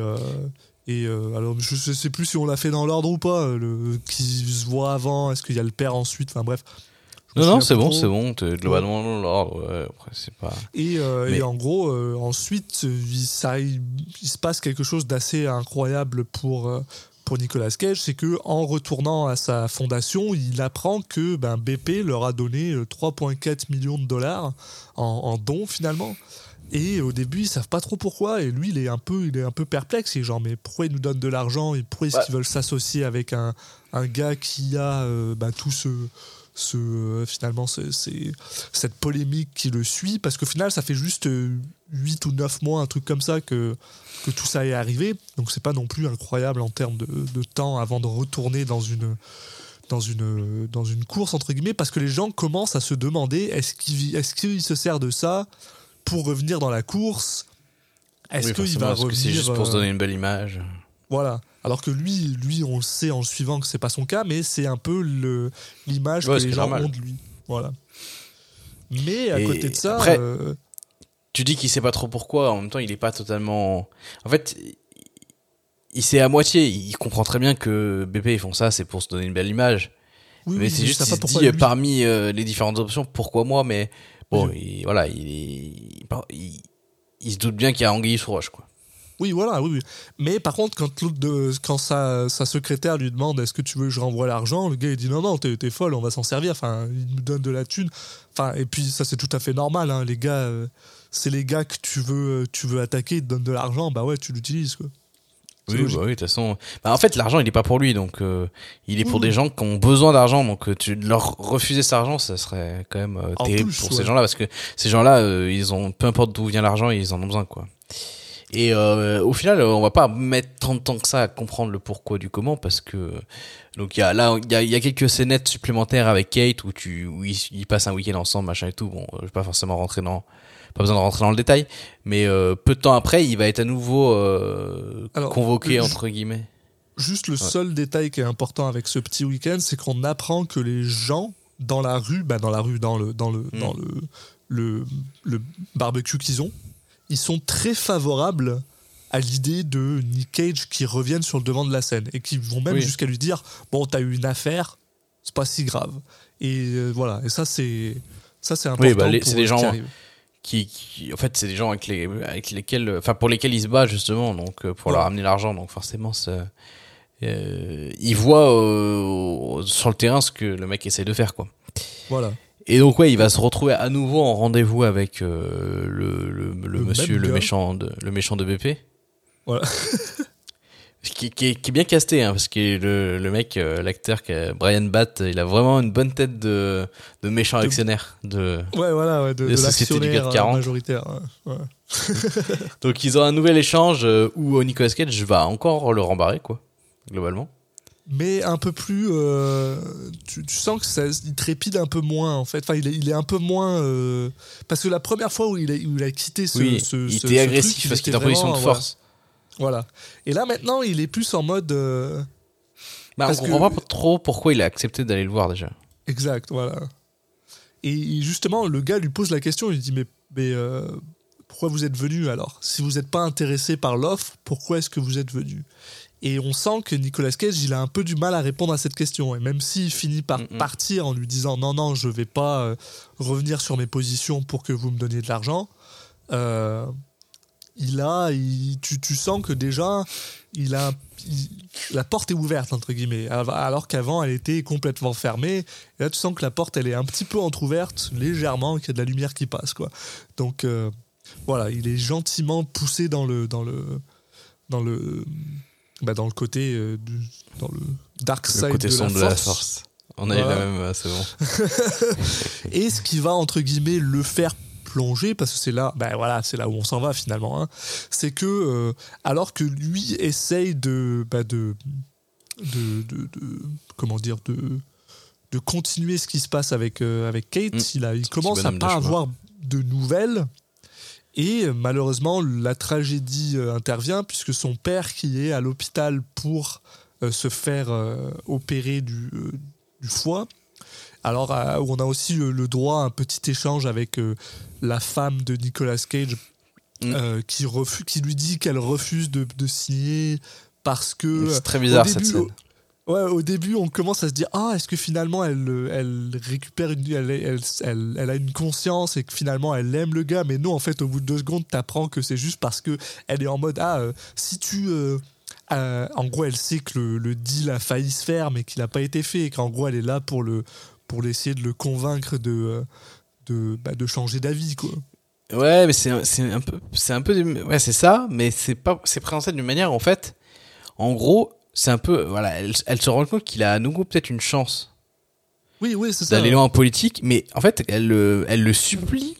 et euh, alors, je sais sais plus si on l'a fait dans l'ordre ou pas, euh, le, qui se voit avant, est-ce qu'il y a le père ensuite, enfin bref. Je non non c'est bon c'est bon globalement dans l'ordre ouais, après c'est pas Et, euh, Mais- et en gros, euh, ensuite, il, ça, il, il se passe quelque chose d'assez incroyable pour, pour Nicolas Cage, c'est que en retournant à sa fondation, il apprend que ben, BP leur a donné euh, 3,4 millions de dollars en, en dons finalement. Et au début, ils savent pas trop pourquoi. Et lui, il est un peu, il est un peu perplexe. Il est genre, mais pourquoi ils nous donnent de l'argent et pourquoi est-ce qu'ils veulent s'associer avec un, un gars qui a euh, ben, tout ce, ce euh, finalement c'est- cette polémique qui le suit? Parce qu'au final ça fait juste 8 ou 9 mois un truc comme ça que, que tout ça est arrivé donc c'est pas non plus incroyable en termes de, de temps avant de retourner dans une dans une dans une course entre guillemets parce que les gens commencent à se demander est-ce qu'il est-ce qu'il se sert de ça pour revenir dans la course est-ce Oui, qu'il va revenir que c'est juste pour se euh, donner une belle image voilà. Alors que lui, lui, on le sait en le suivant que c'est pas son cas, mais c'est un peu le l'image Ouais, que les gens normal. ont de lui. Voilà. Mais à Et côté de ça, après- euh, tu dis qu'il sait pas trop pourquoi, en même temps il est pas totalement. En fait, il sait à moitié, il comprend très bien que BP ils font ça, c'est pour se donner une belle image. oui, mais oui, c'est il juste pas se dit lui. parmi euh, les différentes options, pourquoi moi, mais bon, Oui. il- voilà, il, il, il- il se doute bien qu'il y a Anguille sous roche, quoi. Oui, voilà, oui, oui. Mais par contre, quand de, quand sa, sa secrétaire lui demande est-ce que tu veux que je renvoie l'argent, le gars il dit non, non, t'es folle, on va s'en servir. Enfin, il nous donne de la thune. Enfin, et puis ça c'est tout à fait normal, hein, les gars. euh, c'est les gars que tu veux, tu veux attaquer, ils te donnent de l'argent, bah ouais, tu l'utilises quoi. Oui, bah oui, de toute façon. Bah, en fait, l'argent, il est pas pour lui, donc euh, il est pour des gens qui ont besoin d'argent. Donc, euh, tu leur refuser cet argent, ça serait quand même euh, terrible plus, pour ouais. ces gens-là, parce que ces gens-là, euh, ils ont peu importe d'où vient l'argent, ils en ont besoin, quoi. Et au final, on va pas mettre tant de temps que ça à comprendre le pourquoi du comment parce que donc il y a là il y a, y a quelques scénettes supplémentaires avec Kate où tu où ils, ils passent un week-end ensemble machin et tout. Bon, je vais pas forcément rentrer dans pas besoin de rentrer dans le détail, mais euh, peu de temps après, il va être à nouveau euh, Alors, convoqué entre guillemets. Juste le seul détail qui est important avec ce petit week-end, c'est qu'on apprend que les gens dans la rue, bah dans la rue, dans le, dans le, Mm. dans le, le, le barbecue qu'ils ont, ils sont très favorables à l'idée de Nick Cage qui revienne sur le devant de la scène et qui vont même Oui. jusqu'à lui dire bon t'as eu une affaire, c'est pas si grave. Et euh, voilà, et ça c'est ça c'est important. bah, les- pour c'est des gens-. Qui, qui- en fait, c'est des gens avec les avec lesquels enfin pour lesquels il se bat justement donc euh, pour Ouais. leur amener l'argent donc forcément ça euh, il voit euh, sur le terrain ce que le mec essaie de faire quoi. Voilà. Et donc ouais, il va se retrouver à nouveau en rendez-vous avec euh, le, le, le Le monsieur, le méchant de le méchant de BP. Voilà. qui, qui, est, qui est bien casté, hein, parce que le, le mec, euh, l'acteur, Brian Batt, il a vraiment une bonne tête de, de méchant De- actionnaire. De... Ouais, voilà, ouais, de, de sociétés du l'actionnaire CAC euh, 40. majoritaire. ouais. Donc ils ont un nouvel échange euh, où Nicolas Cage va encore le rembarrer, quoi, globalement. mais un peu plus. euh, tu, tu sens que ça, il trépide un peu moins en fait. Enfin, il est, il est un peu moins. euh, parce que la première fois où il a, où il a quitté ce. oui, ce- il ce- était ce agressif truc, parce qu'il était est en position de force. Voilà. Et là maintenant, il est plus en mode. euh, Bah, on Parce comprend que- pas trop pourquoi il a accepté d'aller le voir déjà. Exact, voilà. Et justement, le gars lui pose la question, il lui dit mais, mais euh, pourquoi vous êtes venu alors? Si vous n'êtes pas intéressé par l'offre, pourquoi est-ce que vous êtes venu? Et on sent que Nicolas Cage, il a un peu du mal à répondre à cette question. Et même s'il finit par partir en lui disant non, non, je vais pas euh, revenir sur mes positions pour que vous me donniez de l'argent, euh, il a, il- tu, tu sens que déjà, il a, il- la porte est ouverte entre guillemets, alors qu'avant elle était complètement fermée. Et là, tu sens que la porte elle est un petit peu entrouverte, légèrement, qu'il y a de la lumière qui passe quoi. Donc euh, voilà, il est gentiment poussé dans le, dans le, dans le, bah, dans le côté, euh, du, dans le dark side Le côté de, sombre la de la force. On a eu la même, c'est bon. Et ce qui va entre guillemets le faire plonger parce que c'est là ben voilà c'est là où on s'en va finalement hein, c'est que euh, alors que lui essaye de bah, de, de, de- de- comment dire de de continuer ce qui se passe avec euh, avec Kate Mm. il a il commence à pas avoir de nouvelles. Et euh, malheureusement la tragédie intervient puisque son père qui est à l'hôpital pour se faire opérer du, du foie alors, euh, où on a aussi euh, le droit à un petit échange avec euh, la femme de Nicolas Cage Mm. euh, qui, qui lui dit qu'elle refuse de, de signer parce que. C'est très bizarre cette début, scène. au- Ouais, au début, on commence à se dire Ah, est-ce que finalement elle, elle récupère une. Elle, elle, elle- elle a une conscience et que finalement elle aime le gars, mais non, en fait, au bout de deux secondes, t'apprends que c'est juste parce que elle est en mode Ah, si tu. euh, en gros, elle sait que le, le deal a failli se faire, mais qu'il n'a pas été fait, et qu'en gros, elle est là pour le pour essayer de le convaincre de euh, de, bah, de changer d'avis, quoi. Ouais, mais c'est un- c'est un peu c'est un peu ouais, c'est ça, mais c'est pas c'est présenté d'une manière en fait en gros, c'est un peu voilà, elle, elle se rend compte qu'il a à nouveau peut-être une chance Oui, oui, c'est ça. d'aller loin en politique, mais en fait, elle le elle le supplie.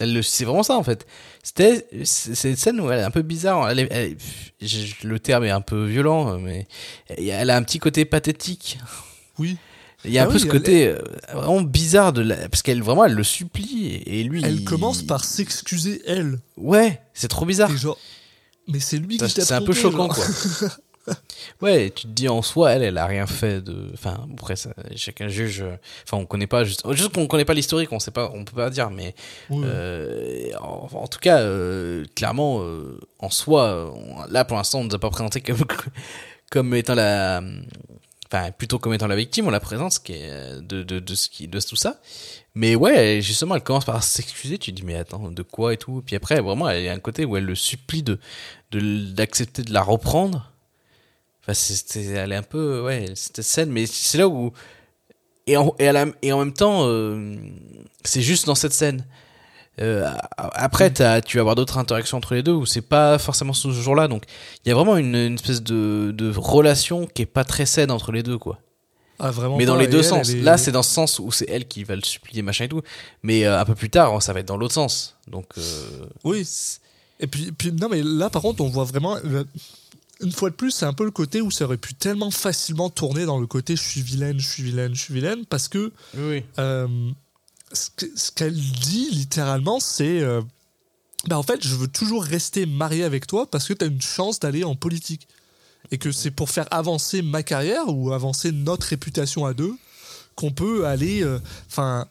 Elle le c'est vraiment ça en fait. C'était c'est une scène où elle est un peu bizarre, elle elle- le terme est un peu violent mais elle a un petit côté pathétique. Oui. Il y a un Ah peu ce côté euh, vraiment bizarre de la, parce qu'elle vraiment elle le supplie et lui Elle il- commence par s'excuser, elle. Ouais, c'est trop bizarre. Et genre. Mais c'est lui Ça, qui t'a C'est un peu choquant, genre. quoi. ouais, tu te dis en soi, elle, elle a rien fait de. Enfin, après, ça, chacun juge. Enfin, on connaît pas juste. Juste qu'on connaît pas l'historique, on sait pas, on peut pas dire, mais euh, en, en tout cas, euh, clairement, euh, en soi, on- là pour l'instant, on nous a pas présenté comme comme étant la. Plutôt comme étant la victime, on la présente euh, de, de, de ce qui de tout ça. Mais ouais, justement, elle commence par s'excuser. Tu te dis mais attends, de quoi et tout? Puis après, vraiment, il y a un côté où elle le supplie de d'accepter de la reprendre. Enfin, c'est- elle est un peu ouais cette scène, mais c'est là où et en, et, la- et en même temps, euh, c'est juste dans cette scène. Euh, après, tu vas avoir d'autres interactions entre les deux où c'est pas forcément ce jour-là. Donc, il y a vraiment une, une espèce de, de relation qui est pas très saine entre les deux, quoi. Ah, vraiment Mais dans les deux elle, sens. elle est- Là, c'est dans ce sens où c'est elle qui va le supplier, machin et tout. Mais euh, un peu plus tard, ça va être dans l'autre sens. Donc, euh, Oui. Et puis, puis, non, mais là, par contre, on voit vraiment. Une fois de plus, c'est un peu le côté où ça aurait pu tellement facilement tourner dans le côté je suis vilaine, je suis vilaine, je suis vilaine, parce que Oui, ce que- ce qu'elle dit littéralement, c'est euh, bah, en fait, je veux toujours rester mariée avec toi parce que tu as une chance d'aller en politique. Et que c'est pour faire avancer ma carrière ou avancer notre réputation à deux qu'on peut aller. euh, Enfin.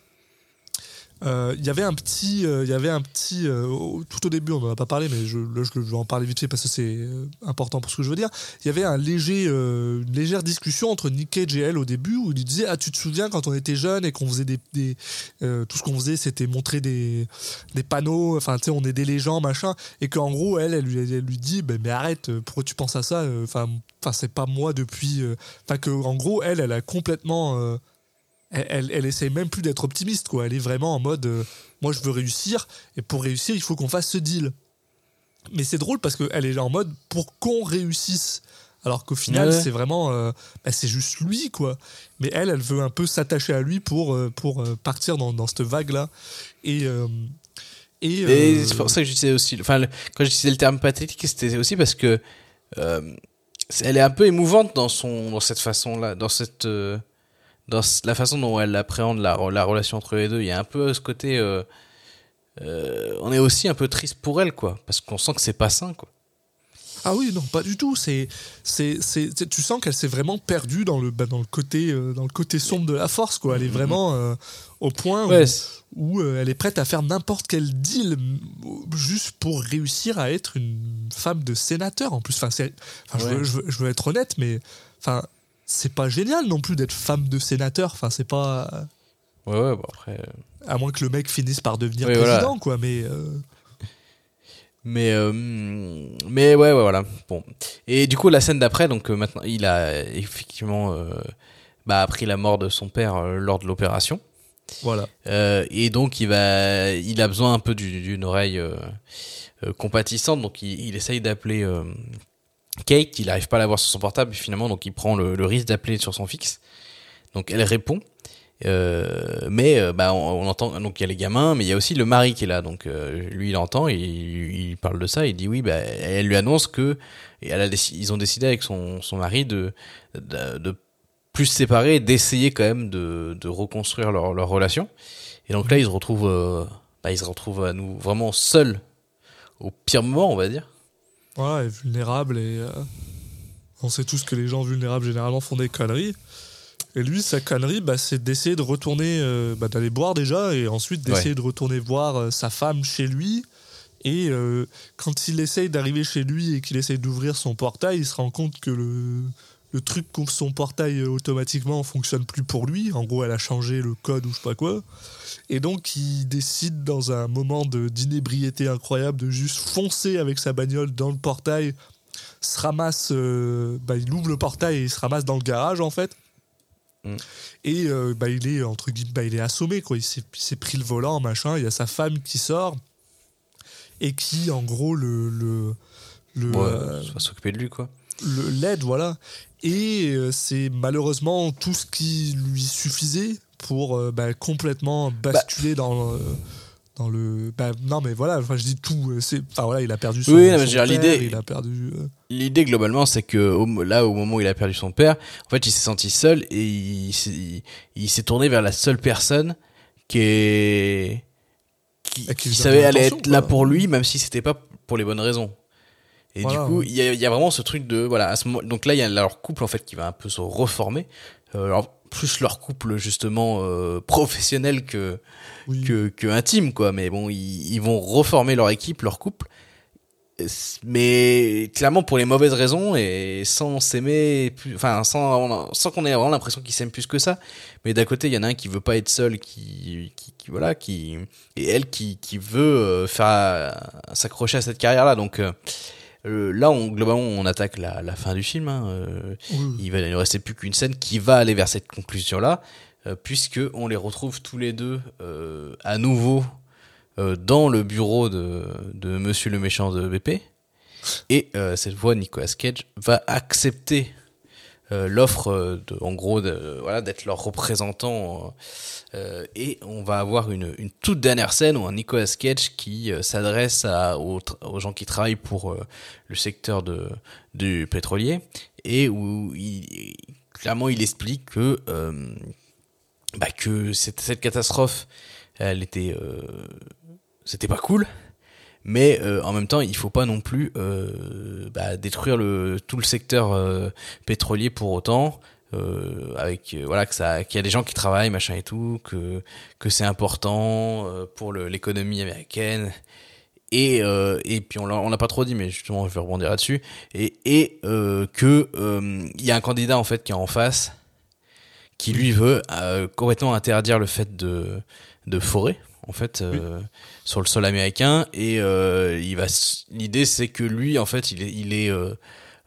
Il y avait un petit, euh, y avait un petit, euh, tout au début, on n'en a pas parlé, mais je, là, je vais en parler vite fait parce que c'est euh, important pour ce que je veux dire. Il y avait un léger, euh, une légère discussion entre Nick Cage et elle au début où il disait Ah, tu te souviens quand on était jeune et qu'on faisait des. des- euh, tout ce qu'on faisait, c'était montrer des, des panneaux, enfin, tu sais, on aidait les gens, machin. Et qu'en gros, elle, elle lui, elle lui dit Ben, Mais arrête, euh, pourquoi tu penses à ça Euh, Enfin, c'est pas moi depuis. euh, Enfin, que en gros, elle, elle a complètement. Elle, elle, elle essaie même plus d'être optimiste, quoi. Elle est vraiment en mode euh, Moi, je veux réussir, et pour réussir, il faut qu'on fasse ce deal. Mais c'est drôle parce qu'elle est en mode Pour qu'on réussisse. Alors qu'au final, Ouais. c'est vraiment. euh, bah, c'est juste lui, quoi. Mais elle, elle veut un peu s'attacher à lui pour, euh, pour partir dans, dans cette vague-là. Et. euh, et, Et c'est pour ça que j'utilisais aussi. Enfin, le- quand j'utilisais le terme pathétique, c'était aussi parce que euh, elle est un peu émouvante dans son, dans cette façon-là, dans cette, euh, dans la façon dont elle appréhende la, re- la relation entre les deux. Il y a un peu ce côté. euh, euh, on est aussi un peu triste pour elle, quoi, parce qu'on sent que c'est pas sain, quoi. Ah oui, non, pas du tout. C'est, c'est, c'est, c'est- tu sens qu'elle s'est vraiment perdue dans le, bah, dans le côté, euh, dans le côté sombre de la force, quoi. Elle est vraiment euh, au point où, Ouais, c'est- où, elle est prête à faire n'importe quel deal juste pour réussir à être une femme de sénateur. En plus, enfin, veux, je, veux, je veux être honnête, mais enfin, c'est pas génial non plus d'être femme de sénateur. Enfin, c'est pas, ouais, ouais, bon, après. euh, à moins que le mec finisse par devenir Oui, président, voilà. quoi. Mais euh, Mais, euh, mais ouais, ouais, voilà. Bon. Et du coup, la scène d'après, donc euh, maintenant, il a effectivement bah, appris la mort de son père lors de l'opération. voilà. Et donc, il, va, il a besoin un peu du- d'une oreille compatissante. Donc, il, il essaye d'appeler Kate. Il n'arrive pas à la voir sur son portable. Finalement, donc, il prend le, risque d'appeler sur son fixe. Donc, elle répond. Euh, mais euh, bah, on, entend donc il y a les gamins, mais il y a aussi le mari qui est là. Donc euh, lui il entend, il, parle de ça, il dit oui. Bah, elle lui annonce que ils ont décidé avec son, mari de, plus se séparer, d'essayer quand même de, reconstruire leur, relation. Et donc là ils se retrouvent, bah, ils se retrouvent nous vraiment seuls au pire moment, on va dire. Voilà, est vulnérable et euh, on sait tous que les gens vulnérables généralement font des conneries. Et lui, sa connerie, bah, c'est d'essayer de retourner, euh, bah, d'aller boire déjà et ensuite d'essayer Ouais. de retourner voir euh, sa femme chez lui. Et euh, quand il essaye d'arriver chez lui et qu'il essaye d'ouvrir son portail, il se rend compte que le, le truc qu'ouvre son portail euh, automatiquement fonctionne plus pour lui. En gros, elle a changé le code ou je sais pas quoi. Et donc, il décide, dans un moment de- d'inébriété incroyable, de juste foncer avec sa bagnole dans le portail, se ramasse, euh, bah, il ouvre le portail et il se ramasse dans le garage, en fait. Mm. Et euh, bah, il est, entre guillemets, bah, il est assommé, quoi. Il s'est pris le volant, machin. Il y a sa femme qui sort et qui, en gros, le. le le, Ouais, euh, s'occuper de lui quoi. Le l'aide, voilà. Et euh, c'est malheureusement tout ce qui lui suffisait pour euh, bah, complètement basculer dans, le- dans le. bah, non, mais voilà, enfin, je dis tout. euh, c'est- Enfin, voilà, il a perdu son, Oui, son dire, père, l'idée- Il a perdu. euh, L'idée globalement, c'est que au- là, au moment où il a perdu son père, en fait, il s'est senti seul et il, s'est- il, il s'est tourné vers la seule personne qui est qui, savait aller être là pour lui, même si c'était pas pour les bonnes raisons. Et Voilà, du coup, il y, y a vraiment ce truc de voilà. À ce moment, donc là, il y a leur couple en fait qui va un peu se reformer. Euh, alors plus leur couple justement euh, professionnel que oui. que, que intime quoi mais bon ils, ils vont reformer leur équipe leur couple mais clairement pour les mauvaises raisons et sans s'aimer enfin sans sans qu'on ait vraiment l'impression qu'ils s'aiment plus que ça mais d'un côté il y en a un qui veut pas être seul qui qui, qui- voilà qui et elle qui qui veut euh, faire euh, s'accrocher à cette carrière là donc euh, euh, là on globalement on attaque la, la fin du film hein, euh, Oui, il va ne rester plus qu'une scène qui va aller vers cette conclusion là puisque on les retrouve tous les deux euh, à nouveau euh, dans le bureau de, de Monsieur le méchant de BP et euh, cette fois Nicolas Cage va accepter euh, l'offre euh, en gros, de, voilà, d'être leur représentant. euh, et on va avoir une, une toute dernière scène où un Nicolas Cage qui euh, s'adresse aux, aux gens qui travaillent pour euh, le secteur de, du pétrolier et où il, clairement il explique que, euh, bah, que cette, cette catastrophe, elle était, euh, c'était pas cool. Mais euh, en même temps, il faut pas non plus euh, bah, détruire tout le secteur euh, pétrolier pour autant. Avec voilà qu'il y a des gens qui travaillent machin et tout que que c'est important pour l'économie américaine et et puis on on l'a pas trop dit mais justement je vais rebondir là-dessus et et que il y a un candidat en fait qui est en face qui lui veut complètement interdire le fait de de forêt en fait sur le sol américain et euh, il va l'idée c'est que lui en fait il est euh,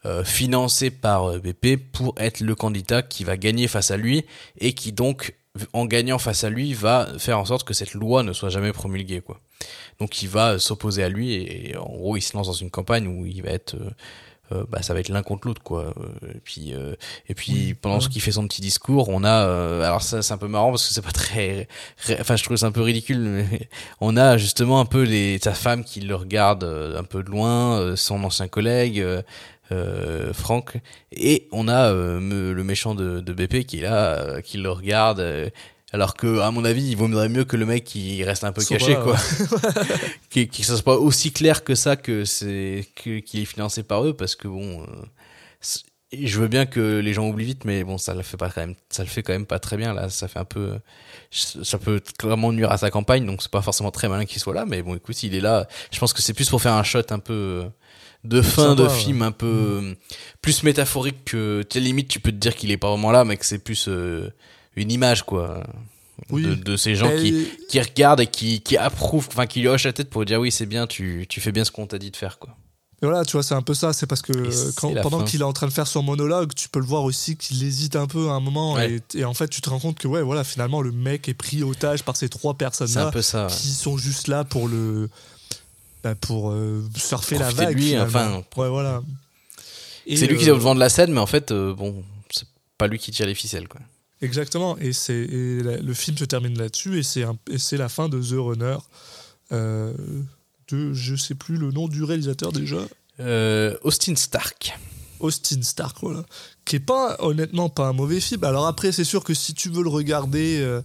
euh, financé par BP pour être le candidat qui va gagner face à lui et qui donc en gagnant face à lui va faire en sorte que cette loi ne soit jamais promulguée quoi. Donc il va s'opposer à lui et, et en gros il se lance dans une campagne où il va être bah, ça va être l'un contre l'autre quoi. Euh, et puis euh, et puis pendant ce qu'il fait son petit discours on a euh, alors ça c'est un peu marrant parce que c'est pas très enfin je trouve ça un peu ridicule mais on a justement un peu les sa femme qui le regarde euh, un peu de loin euh, son ancien collègue euh, euh, Franck et on a euh, me- le méchant de, de BP qui est là euh, qui le regarde euh, alors que à mon avis il vaudrait mieux que le mec qui reste un peu caché quoi. qui que soit pas aussi clair que ça que c'est que qu'il est financé par eux parce que bon euh, je veux bien que les gens oublient vite mais bon ça le fait pas quand même ça le fait quand même pas très bien là. Ça fait un peu ça peut clairement nuire à sa campagne donc c'est pas forcément très malin qu'il soit là mais bon écoute il est là. Je pense que c'est plus pour faire un shot un peu de fin Sympa, de ouais. film un peu plus métaphorique que tu limite tu peux te dire qu'il est pas vraiment là mais que c'est plus euh, une image quoi Oui. de, de ces gens qui, qui regardent et qui, qui approuvent, enfin qui lui hochent la tête pour dire oui c'est bien, tu, tu fais bien ce qu'on t'a dit de faire quoi. Et voilà, tu vois, c'est un peu ça. C'est parce que quand, pendant qu'il est en train de faire son monologue, tu peux le voir aussi qu'il hésite un peu à un moment. Ouais. Et, et en fait, tu te rends compte que, ouais, voilà, finalement, le mec est pris otage par ces trois personnes-là peu ça. ouais. qui sont juste là pour le. bah, pour euh, surfer la Profiter vague. lui, enfin. Ouais, voilà. C'est lui qui euh, est au devant de la scène, mais en fait euh, bon c'est pas lui qui tire les ficelles quoi. Exactement. Et, c'est, le film se termine là-dessus. Et c'est, un- et c'est la fin de The Runner. euh, de, je sais plus le nom du réalisateur déjà. Euh, Austin Stark. Austin Stark, voilà. Qui est pas, honnêtement, pas un mauvais film. Alors après, c'est sûr que si tu veux le regarder euh,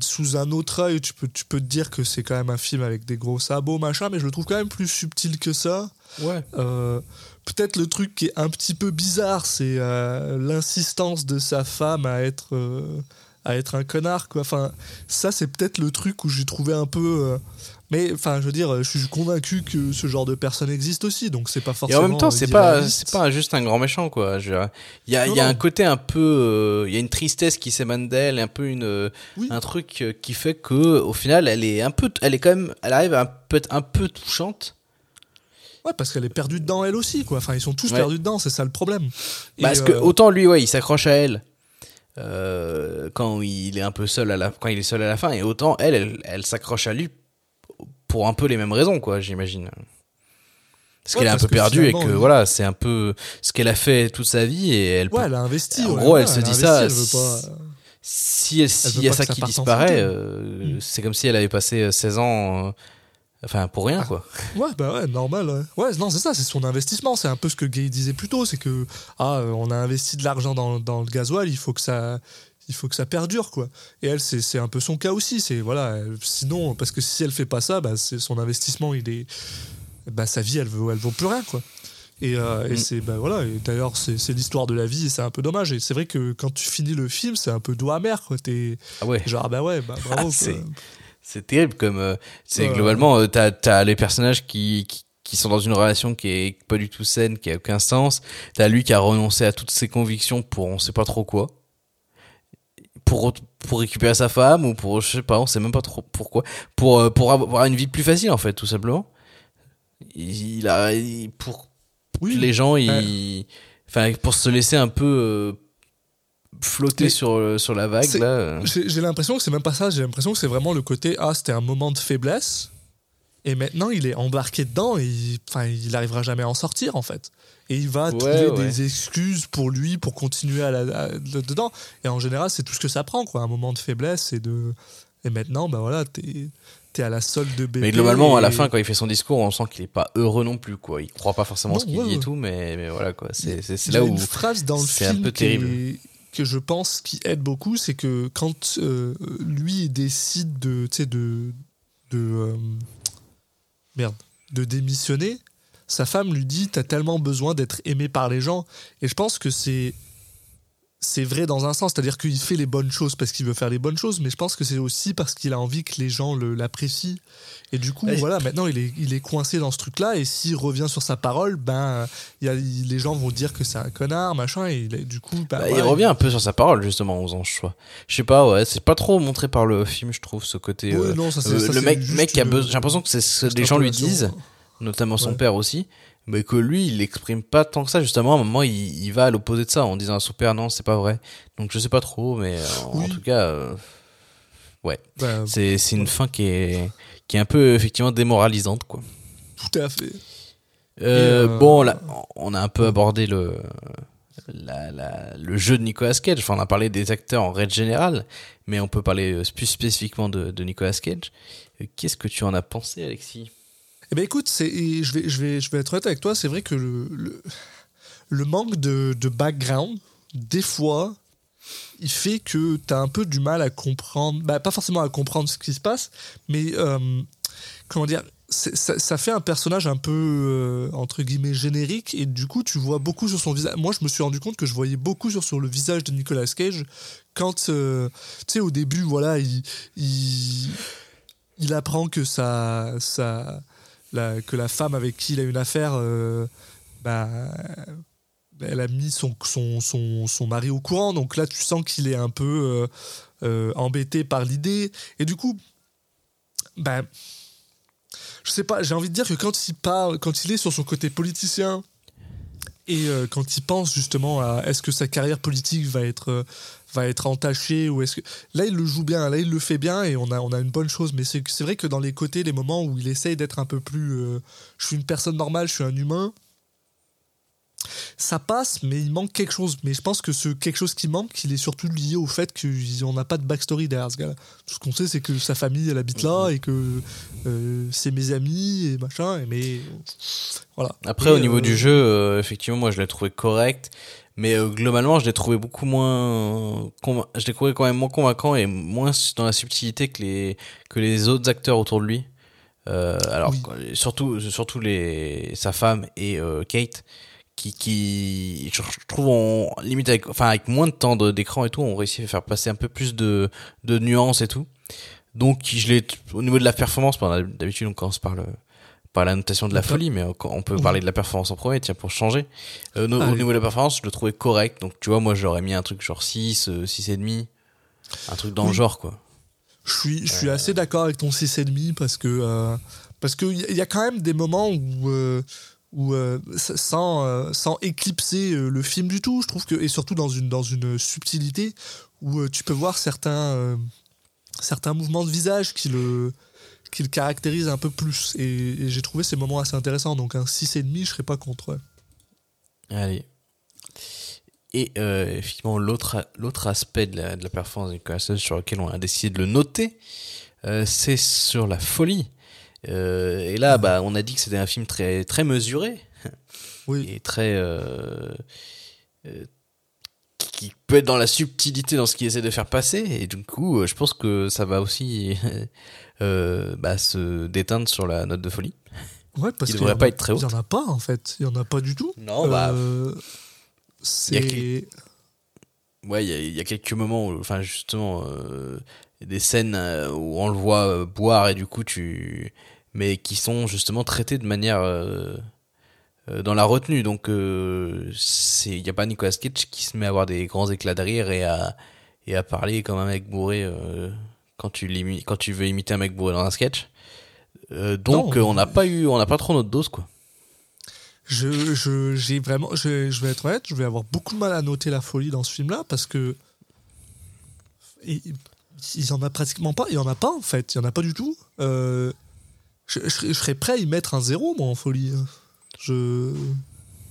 sous un autre œil, tu peux, tu peux te dire que c'est quand même un film avec des gros sabots, machin, mais je le trouve quand même plus subtil que ça. Ouais. Euh, Peut-être le truc qui est un petit peu bizarre, c'est euh, l'insistance de sa femme à être, euh, à être un connard, quoi. Enfin, ça, c'est peut-être le truc où j'ai trouvé un peu. euh, Mais enfin, je veux dire, je suis convaincu que ce genre de personne existe aussi, donc c'est pas Et forcément. en même temps, c'est pas, c'est pas juste un grand méchant, quoi. Il y a, Non, il y a non. un côté un peu, il y a une tristesse qui s'émane d'elle, un peu une, Oui. un truc qui fait que, au final, elle est un peu, elle est quand même, elle arrive à être un peu touchante. Ouais, parce qu'elle est perdue dedans elle aussi, quoi. Enfin, ils sont tous Ouais. perdus dedans, c'est ça le problème. Et, Parce que euh, autant lui, ouais, il s'accroche à elle euh, quand il est un peu seul à la, quand il est seul à la fin, et autant elle, elle, elle s'accroche à lui pour un peu les mêmes raisons, quoi, j'imagine. Parce Ouais, qu'elle est un peu perdue et que oui. voilà, c'est un peu ce qu'elle a fait toute sa vie et elle. Ouais, elle a investi. En gros, elle se dit investi, ça, elle veut si- pas- veut y a ça qui disparaît, euh, c'est comme si elle avait passé euh, 16 ans, enfin pour Ah. rien, quoi. Ouais, bah ouais, normal. Ouais, ouais non, c'est ça, c'est son investissement. C'est un peu ce que Gay disait plus tôt, c'est que ah, euh, on a investi de l'argent dans, dans le gasoil, il faut que ça, il faut que ça perdure, quoi. Et elle, c'est un peu son cas aussi. C'est voilà, elle- sinon, parce que si elle fait pas ça, bah, son investissement, il est, bah sa vie, elle vaut, elle vaut plus rien, quoi. Et, euh, et Mm. c'est bah voilà. Et d'ailleurs, c'est l'histoire de la vie, et c'est un peu dommage. Et c'est vrai que quand tu finis le film, c'est un peu doigt amer, quoi. T'es Ah ouais. genre ah bah ouais, bah bravo. quoi. C'est- terrible comme euh, c'est Ouais. globalement euh, t'as as les personnages qui, qui qui sont dans une relation qui est pas du tout saine, qui a aucun sens. T'as lui qui a renoncé à toutes ses convictions pour on sait pas trop quoi. Pour pour récupérer sa femme ou pour je sais pas, on sait même pas trop pourquoi. Pour euh, pour avoir une vie plus facile en fait, tout simplement. Il, il a il- pour Oui. les gens, ils enfin pour se laisser un peu euh, flotter Mais sur euh, sur la vague là. euh. J'ai l'impression que c'est même pas ça, j'ai l'impression que c'est vraiment le côté ah, c'était un moment de faiblesse. Et maintenant, il est embarqué dedans et il, enfin, il arrivera jamais à en sortir, en fait. Et il va Ouais, trouver ouais. des excuses pour lui, pour continuer à la, à- dedans. Et en général, c'est tout ce que ça prend, quoi. Un moment de faiblesse et de. Et maintenant, bah voilà, t'es es à la solde de bébé. Mais globalement, à la fin, quand il fait son discours, on sent qu'il est pas heureux non plus, quoi. Il croit pas forcément Non, ce qu'il ouais, dit et tout, mais, mais voilà, quoi. C'est là où. une phrase dans le c'est un film peu qui est- terrible. Que je pense qui aide beaucoup, c'est que quand euh, lui décide de, de, de euh, merde, de démissionner, sa femme lui dit t'as tellement besoin d'être aimé par les gens, et je pense que c'est c'est vrai dans un sens, c'est-à-dire qu'il fait les bonnes choses parce qu'il veut faire les bonnes choses, mais je pense que c'est aussi parce qu'il a envie que les gens le- l'apprécient. Et du coup, voilà, maintenant il est, il est coincé dans ce truc-là, et s'il revient sur sa parole, ben, y a, les gens vont dire que c'est un connard, machin, et il du coup, ben, Bah, il revient un peu sur sa parole, justement, aux anges. Je sais pas, ouais, c'est pas trop montré par le film, je trouve, ce côté. Ouais, euh, non, ça, c'est- euh, ça, le mec, mec qui a besoin. J'ai l'impression que c'est ce que les gens lui disent, notamment son Ouais. père aussi, mais que lui, il exprime pas tant que ça. Justement, à un moment, il, il va à l'opposé de ça en disant à son père, non, c'est pas vrai. Donc je sais pas trop, mais euh, en Oui. tout cas, euh, ouais, Ben, c'est une fin qui est qui est un peu effectivement démoralisante, quoi. tout à fait. Euh, euh, Bon, là, on a un peu abordé le, la, la- le jeu de Nicolas Cage. Enfin, on a parlé des acteurs en règle générale, mais on peut parler plus spécifiquement de, de Nicolas Cage. Qu'est-ce que tu en as pensé, Alexis? Eh ben écoute, c'est, je, vais, je, vais, je vais être honnête avec toi, c'est vrai que le, le, manque de, de background, des fois, il fait que tu as un peu du mal à comprendre, bah, pas forcément à comprendre ce qui se passe, mais euh, comment dire, ça, ça fait un personnage un peu, euh, entre guillemets, générique, et du coup, tu vois beaucoup sur son visage. Moi, je me suis rendu compte que je voyais beaucoup sur, sur le visage de Nicolas Cage quand, euh, tu sais, au début, voilà, il, il, il apprend que sa, que la femme avec qui il a une affaire, euh, bah, elle a mis son, son, son, son mari au courant. Donc là, tu sens qu'il est un peu euh, euh, embêté par l'idée. Et du coup, bah, je sais pas, j'ai envie de dire que quand il parle, quand il est sur son côté politicien, et euh, quand il pense justement à est-ce que sa carrière politique va être, euh, va être entachée ou est-ce que là il le joue bien, là il le fait bien et on a, on a une bonne chose. Mais c'est vrai que dans les côtés, les moments où il essaye d'être un peu plus, euh, je suis une personne normale, je suis un humain, ça passe, mais il manque quelque chose. Mais je pense que ce quelque chose qui manque, il est surtout lié au fait qu'on n'a pas de backstory derrière ce gars-là. Tout ce qu'on sait, c'est que sa famille, elle habite là et que euh, c'est mes amis et machin. Mais voilà. Après, Et, au niveau euh, du jeu, euh, effectivement, moi, je l'ai trouvé correct. Mais globalement, je l'ai trouvé beaucoup moins. Je l'ai trouvé quand même moins convaincant et moins dans la subtilité que les, que les autres acteurs autour de lui. Alors, Oui. surtout, surtout les, sa femme et Kate, qui, qui, je trouve, on, limite avec, enfin, avec moins de temps d'écran et tout, on réussit à faire passer un peu plus de, de nuances et tout. Donc, je l'ai, au niveau de la performance, d'habitude, on commence par le, par la notation de la folie, mais on peut Oui. parler de la performance en premier, tiens, pour changer. Euh, no- au niveau de la performance, je le trouvais correct. Donc, tu vois, moi, j'aurais mis un truc genre 6, euh, 6,5. Un truc dans le genre, quoi. Je suis, je suis assez d'accord avec ton 6,5 parce que euh, parce qu'il y, a- y a quand même des moments où, où euh, sans, euh, sans éclipser euh, le film du tout, je trouve que, et surtout dans une, dans une subtilité où tu peux voir certains, certains mouvements de visage qui le, qui le caractérisent un peu plus. Et, j'ai trouvé ces moments assez intéressants. Donc un 6,5, je serais pas contre. Allez. Et effectivement, l'autre aspect de la, de la performance de Nicolas sur lequel on a décidé de le noter, c'est sur la folie. Euh, et là, bah, on a dit que c'était un film très très mesuré Oui. et très euh, euh, qui peut être dans la subtilité dans ce qu'il essaie de faire passer. Et du coup, je pense que ça va aussi bah, se déteindre sur la note de folie. Ouais, parce Qui qu'il devrait pas a- être très Il y haute. en a pas, en fait. Il y en a pas du tout. Non, bah, Euh, c'est. Ouais, il y a, il y a quelques moments où, enfin, justement, euh, des scènes euh, où on le voit euh, boire et du coup, tu. Mais qui sont justement traitées de manière. euh, euh, dans la retenue. Donc, euh, il n'y a pas Nicolas Cage qui se met à avoir des grands éclats de rire et à, et à parler comme un mec bourré euh, quand, tu quand tu veux imiter un mec bourré dans un sketch. Euh, donc, Non. euh, on n'a pas eu, on n'a pas trop notre dose, quoi. Je, je, j'ai vraiment, je, je vais être honnête, je vais avoir beaucoup de mal à noter la folie dans ce film-là parce que il y en a pratiquement pas, il y en a pas en fait, il y en a pas du tout. Euh, je, serais- prêt à y mettre un zéro, moi, en folie. Je.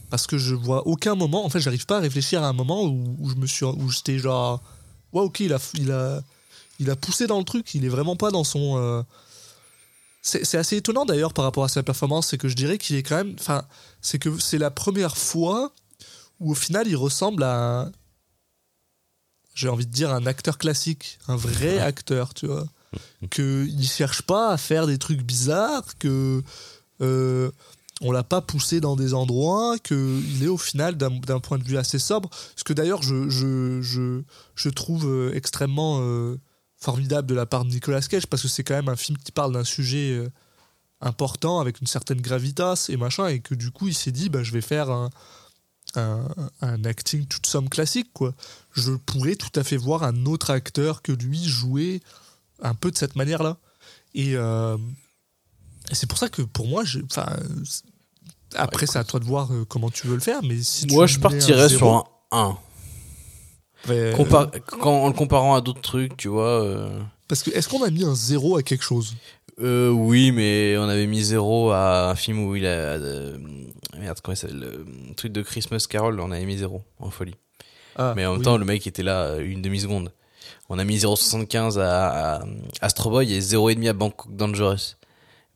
Parce que je vois aucun moment. En fait, j'arrive pas à réfléchir à un moment où, je me suis. où j'étais genre. Ouais, ok, il a, il, a, il a poussé dans le truc. Il est vraiment pas dans son. euh, C'est c'est assez étonnant d'ailleurs par rapport à sa performance. C'est que je dirais qu'il est quand même. Enfin, c'est que c'est la première fois où au final il ressemble à. un- J'ai envie de dire un acteur classique. Un vrai acteur, tu vois qu'il cherche pas à faire des trucs bizarres, que euh, on l'a pas poussé dans des endroits, qu'il est au final d'un point de vue assez sobre. Ce que d'ailleurs je, je, je, je trouve euh, extrêmement euh, formidable de la part de Nicolas Cage, parce que c'est quand même un film qui parle d'un sujet euh, important, avec une certaine gravitas et machin, et que du coup il s'est dit, bah, je vais faire un, un, un acting toute somme classique. quoi. Je pourrais tout à fait voir un autre acteur que lui jouer un peu de cette manière-là. Et, euh, et c'est pour ça que pour moi, je- enfin, c'est- après c'est à toi de voir euh, comment tu veux le faire, mais si tu Moi, je partirais sur un 1. ben, Compar- quand, en le comparant à d'autres trucs, tu vois. euh, parce que est-ce qu'on a mis un zéro à quelque chose? Euh, oui, mais on avait mis zéro à un film où il a. euh, merde, comment s'appelle Le truc de Christmas Carol, on avait mis zéro en folie. Ah, mais en même oui. temps, le mec était là euh, une demi-seconde. On a mis 0,75 à, à Astro Boy et 0,5 à Bangkok Dangerous.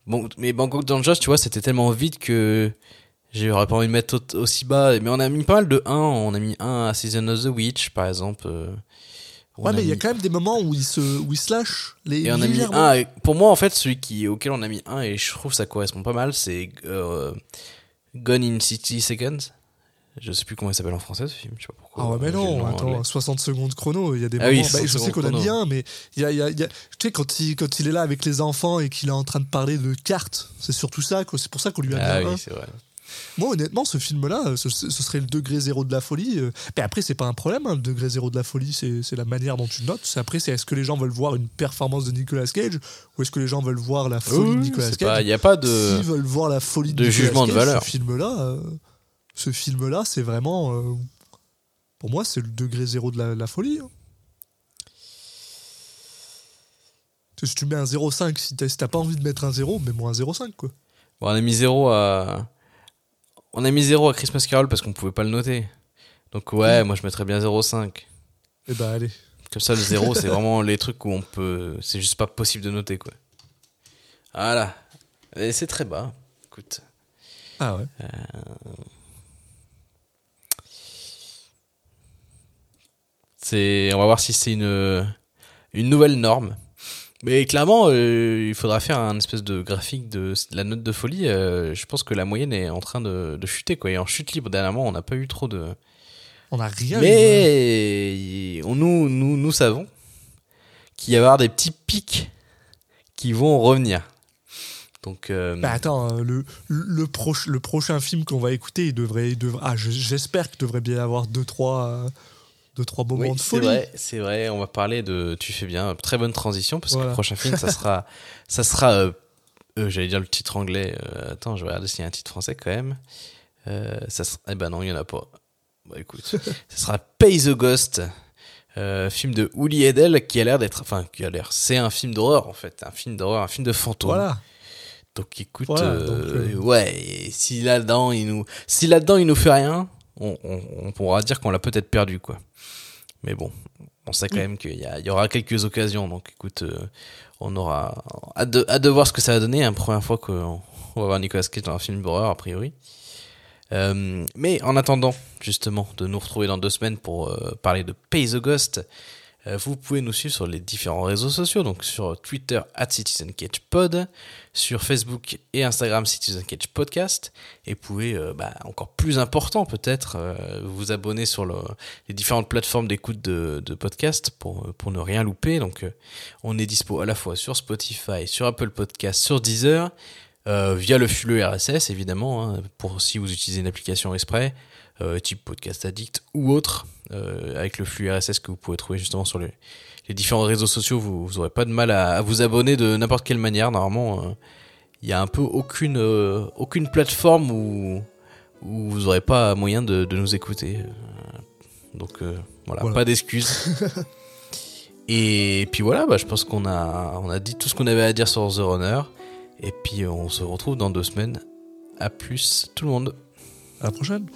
Bon, mais Bangkok Dangerous, tu vois, c'était tellement vite que j'aurais pas envie de mettre au- aussi bas. Mais on a mis pas mal de 1. On a mis 1 à Season of the Witch, par exemple. Ouais, mais il y a quand même des moments où il se, où il se. Les, et on a mis un. et Pour moi, en fait, celui qui, auquel on a mis un, et je trouve que ça correspond pas mal, c'est euh, Gone in 60 Seconds. Je sais plus comment il s'appelle en français ce film, je sais pas pourquoi. Ah ouais, mais non, attends, anglais. 60 secondes chrono, il y a des Ah oui, moments. bah, 60 je sais qu'on a mis un, mais il y a, y a- y a- tu sais, quand il, quand il est là avec les enfants et qu'il est en train de parler de cartes, c'est surtout ça, c'est pour ça qu'on lui a Ah mis un. oui, c'est vrai. Moi, honnêtement, ce film-là, ce, ce serait le degré zéro de la folie. euh. Mais après, c'est pas un problème, hein, le degré zéro de la folie, c'est c'est la manière dont tu notes. C'est Après, c'est est-ce que les gens veulent voir une performance de Nicolas Cage ou est-ce que les gens veulent voir la folie de Nicolas Cage? Il n'y a pas de. S'ils veulent voir la folie de, de Nicolas jugement de Cage, valeur. Ce film-là, euh, ce film-là, c'est vraiment. euh, pour moi, c'est le degré zéro de la, la folie. hein. Si tu mets un 0,5, si t'as si t'as pas envie de mettre un 0, mets-moi un 0,5, quoi. Bon, on a mis 0 à. On a mis 0 à Christmas Carol parce qu'on pouvait pas le noter. Donc ouais, moi je mettrais bien 0,5. Eh ben, allez. Comme ça, le 0, c'est vraiment les trucs où on peut. C'est juste pas possible de noter, quoi. Voilà. Et c'est très bas. Écoute. Ah ouais. C'est, on va voir si c'est une, une nouvelle norme. Mais clairement, euh, il faudra faire un espèce de graphique de la note de folie. Euh, je pense que la moyenne est en train de, de chuter, quoi. Et en chute libre, dernièrement, on n'a pas eu trop de. On a rien eu, ouais. Mais on, nous, nous, nous savons qu'il va y avoir des petits pics qui vont revenir. Donc, euh, Bah attends, euh, le, le, proche, le prochain film qu'on va écouter, il devrait, il devrait- ah, je- j'espère qu'il devrait bien y avoir deux trois, deux trois moments oui, de c'est folie. vrai, c'est vrai. On va parler de. Tu fais bien. Très bonne transition parce que le prochain film, ça sera, ça sera. euh, euh, J'allais dire le titre anglais. euh, attends, je vais regarder s'il y a un titre français quand même. Ça sera- eh ben non, il y en a pas. Bah écoute, ça sera Pay the Ghost, film de Uli Edel qui a l'air d'être, enfin qui a l'air, c'est un film d'horreur en fait, un film d'horreur, un film de fantôme. Voilà. Donc écoute, Voilà, donc, ouais, si là-dedans il nous, si là-dedans il nous fait rien, on, on, on pourra dire qu'on l'a peut-être perdu quoi. Mais bon, on sait quand même qu'il y, aura quelques occasions. Donc écoute, euh, on aura hâte de, hâte de voir ce que ça va donner. Une première fois qu'on on va voir Nicolas Cage dans un film d'horreur a priori. Euh, mais en attendant justement de nous retrouver dans deux semaines pour euh, parler de Pay the Ghost, vous pouvez nous suivre sur les différents réseaux sociaux, donc sur Twitter at CitizenCatchPod, sur Facebook et Instagram Citizen Catch Podcast, et pouvez, euh, bah, encore plus important peut-être, euh, vous abonner sur le- les différentes plateformes d'écoute de, de podcast pour, pour ne rien louper. Donc euh, on est dispo à la fois sur Spotify, sur Apple Podcast, sur Deezer, euh, via le flux RSS évidemment, hein, pour si vous utilisez une application exprès, euh, type Podcast Addict ou autre, euh, avec le flux RSS que vous pouvez trouver justement sur les, les différents réseaux sociaux, vous, vous aurez pas de mal à, à vous abonner de n'importe quelle manière. Normalement, euh, il y a un peu aucune, euh, aucune plateforme où, où vous aurez pas moyen de, de nous écouter. Donc voilà, Voilà. pas d'excuses. Et puis voilà, bah, je pense qu'on a, on a dit tout ce qu'on avait à dire sur The Runner. Et puis, on se retrouve dans deux semaines. À plus, tout le monde. À la prochaine.